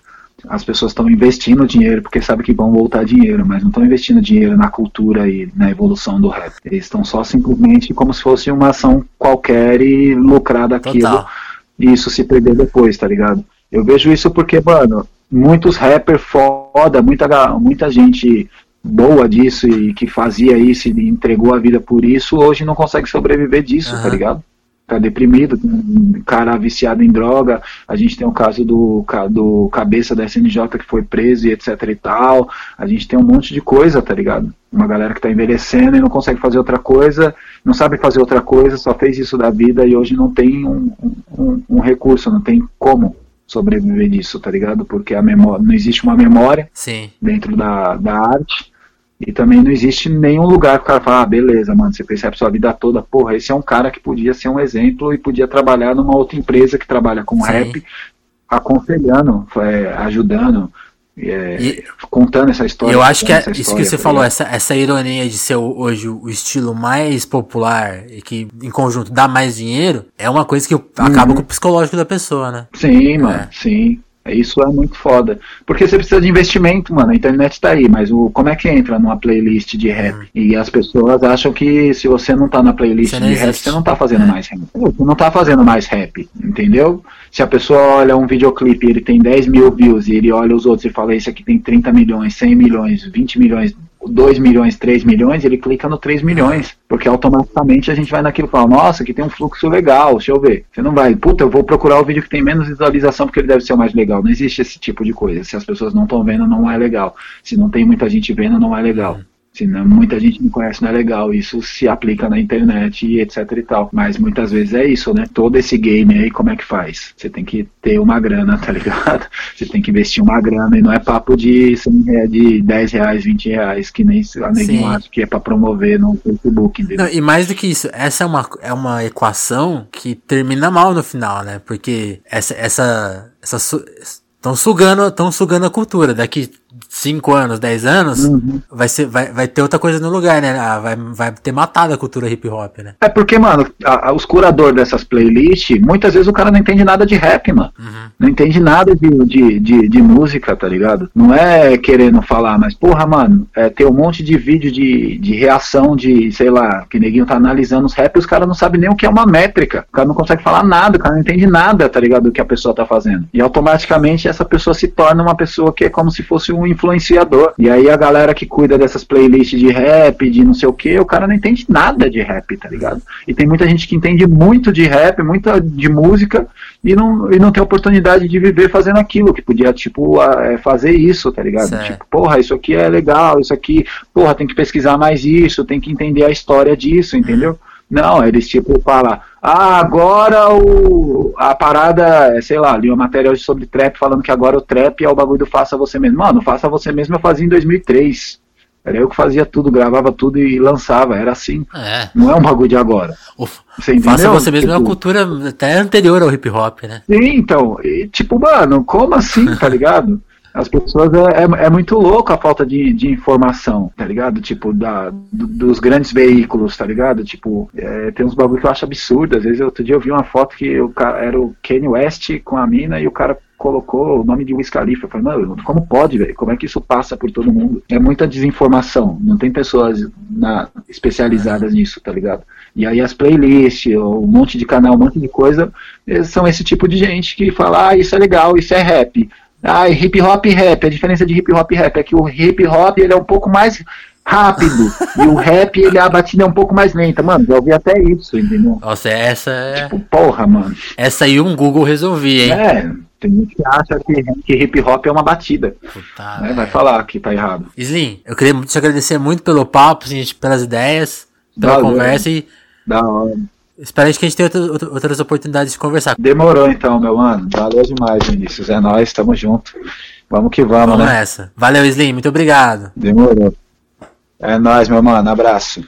as pessoas estão investindo dinheiro porque sabem que vão voltar dinheiro, mas não estão investindo dinheiro na cultura e na evolução do rap. Eles estão só simplesmente como se fosse uma ação qualquer e lucrar daquilo. Total. E isso se perder depois, tá ligado? Eu vejo isso porque, mano, muitos rappers foda, muita, muita gente boa disso e que fazia isso e entregou a vida por isso, hoje não consegue sobreviver disso, uhum. tá ligado? Tá deprimido, um cara viciado em droga. A gente tem o caso do, do cabeça da SNJ que foi preso e etc e tal. A gente tem um monte de coisa, tá ligado? Uma galera que tá envelhecendo e não consegue fazer outra coisa, não sabe fazer outra coisa, só fez isso da vida e hoje não tem um, um, um recurso, não tem como sobreviver disso, tá ligado? Porque a memória, não existe uma memória
Sim.
dentro da, da arte e também não existe nenhum lugar que o cara fala, ah, beleza, mano, você percebe sua vida toda, porra, esse é um cara que podia ser um exemplo e podia trabalhar numa outra empresa que trabalha com Sim. rap, aconselhando, é, ajudando, é, e, contando essa história.
Eu acho que é, isso que você tá falou, essa, essa ironia de ser hoje o estilo mais popular e que em conjunto dá mais dinheiro, é uma coisa que acaba uhum. com o psicológico da pessoa, né?
Sim, mano, é. sim. Isso é muito foda. Porque você precisa de investimento, mano. A internet tá aí, mas o, como é que entra numa playlist de rap? Uhum. E as pessoas acham que se você não tá na playlist de rap, você não tá fazendo é. mais rap. Você não tá fazendo mais rap, entendeu? Se a pessoa olha um videoclipe e ele tem 10 mil views e ele olha os outros e fala, esse aqui tem 30 milhões, 100 milhões, 20 milhões, 2 milhões, 3 milhões, ele clica no 3 milhões, porque automaticamente a gente vai naquilo e fala, nossa, aqui tem um fluxo legal, deixa eu ver. Você não vai, puta, eu vou procurar o vídeo que tem menos visualização porque ele deve ser o mais legal. Não existe esse tipo de coisa. Se as pessoas não estão vendo, não é legal. Se não tem muita gente vendo, não é legal. Se não, muita gente não conhece, não é legal. Isso se aplica na internet e etc e tal. Mas muitas vezes é isso, né? Todo esse game aí, como é que faz? Você tem que ter uma grana, tá ligado? Você tem que investir uma grana e não é papo de, de 10 reais, 20 reais, que nem a neguinho acha que é pra promover no Facebook.
Não, e mais do que isso, essa é uma, é uma equação que termina mal no final, né? Porque essa, essa, essa estão sugando, estão sugando a cultura. Daqui 5 anos, 10 anos, uhum. vai, ser, vai, vai ter outra coisa no lugar, né? Ah, vai, vai ter matado a cultura hip hop, né?
É porque, mano, a, a, os curadores dessas playlists, muitas vezes o cara não entende nada de rap, mano. Uhum. Não entende nada de, de, de, de, música, tá ligado? Não é querendo falar, mas, porra, mano, é, tem um monte de vídeo de, de reação de, sei lá, que neguinho tá analisando os rap e os caras não sabem nem o que é uma métrica. O cara não consegue falar nada, o cara não entende nada, tá ligado? Do que a pessoa tá fazendo. E automaticamente essa pessoa se torna uma pessoa que é como se fosse um influenciador. E aí a galera que cuida dessas playlists de rap, de não sei o que, o cara não entende nada de rap, tá ligado? E tem muita gente que entende muito de rap, muita de música, e não, e não tem oportunidade de viver fazendo aquilo, que podia, tipo, é, fazer isso, tá ligado? Certo. Tipo, porra, isso aqui é legal, isso aqui, porra, tem que pesquisar mais isso, tem que entender a história disso, entendeu? Não, eles tipo falam, ah, agora o, a parada, é, sei lá, li uma matéria hoje sobre trap falando que agora o trap é o bagulho do faça você mesmo. Mano, faça você mesmo eu fazia em 2003. Era eu que fazia tudo, gravava tudo e lançava, era assim. É. Não é um bagulho de agora.
você faça você mesmo tipo, é uma tipo, cultura até anterior ao hip hop, né?
Sim, então, e, tipo, mano, como assim, tá ligado? As pessoas é, é, é, muito louco a falta de, de informação, tá ligado? Tipo, da, do, dos grandes veículos, tá ligado? Tipo, é, tem uns bagulho que eu acho absurdo. Às vezes, outro dia eu vi uma foto que o cara, era o Kanye West com a mina e o cara colocou o nome de Wiz Khalifa. Eu falei, mano, como pode, velho? Como é que isso passa por todo mundo? É muita desinformação. Não tem pessoas na, especializadas nisso, tá ligado? E aí as playlists, um monte de canal, um monte de coisa, são esse tipo de gente que fala, ah, isso é legal, isso é rap. Ah, hip hop e rap. A diferença de hip hop e rap é que o hip hop ele é um pouco mais rápido e o rap ele a batida é um pouco mais lenta. Mano, já ouvi até isso, entendeu?
Nossa, essa é.
Tipo, porra, mano.
Essa aí um Google resolvia, hein?
É. Tem gente que acha que, que hip hop é uma batida. Puta, né? Vai falar que tá errado.
Slim, eu queria te agradecer muito pelo papo, gente, pelas ideias, pela Valeu. conversa e.
Da hora.
Espero que a gente tenha outra, outras oportunidades de conversar.
Demorou então, meu mano. Valeu demais, Vinícius. É nóis, tamo junto. Vamos que vamos,
vamos
né?
nessa. Valeu, Slim. Muito obrigado.
Demorou. É nóis, meu mano. Abraço.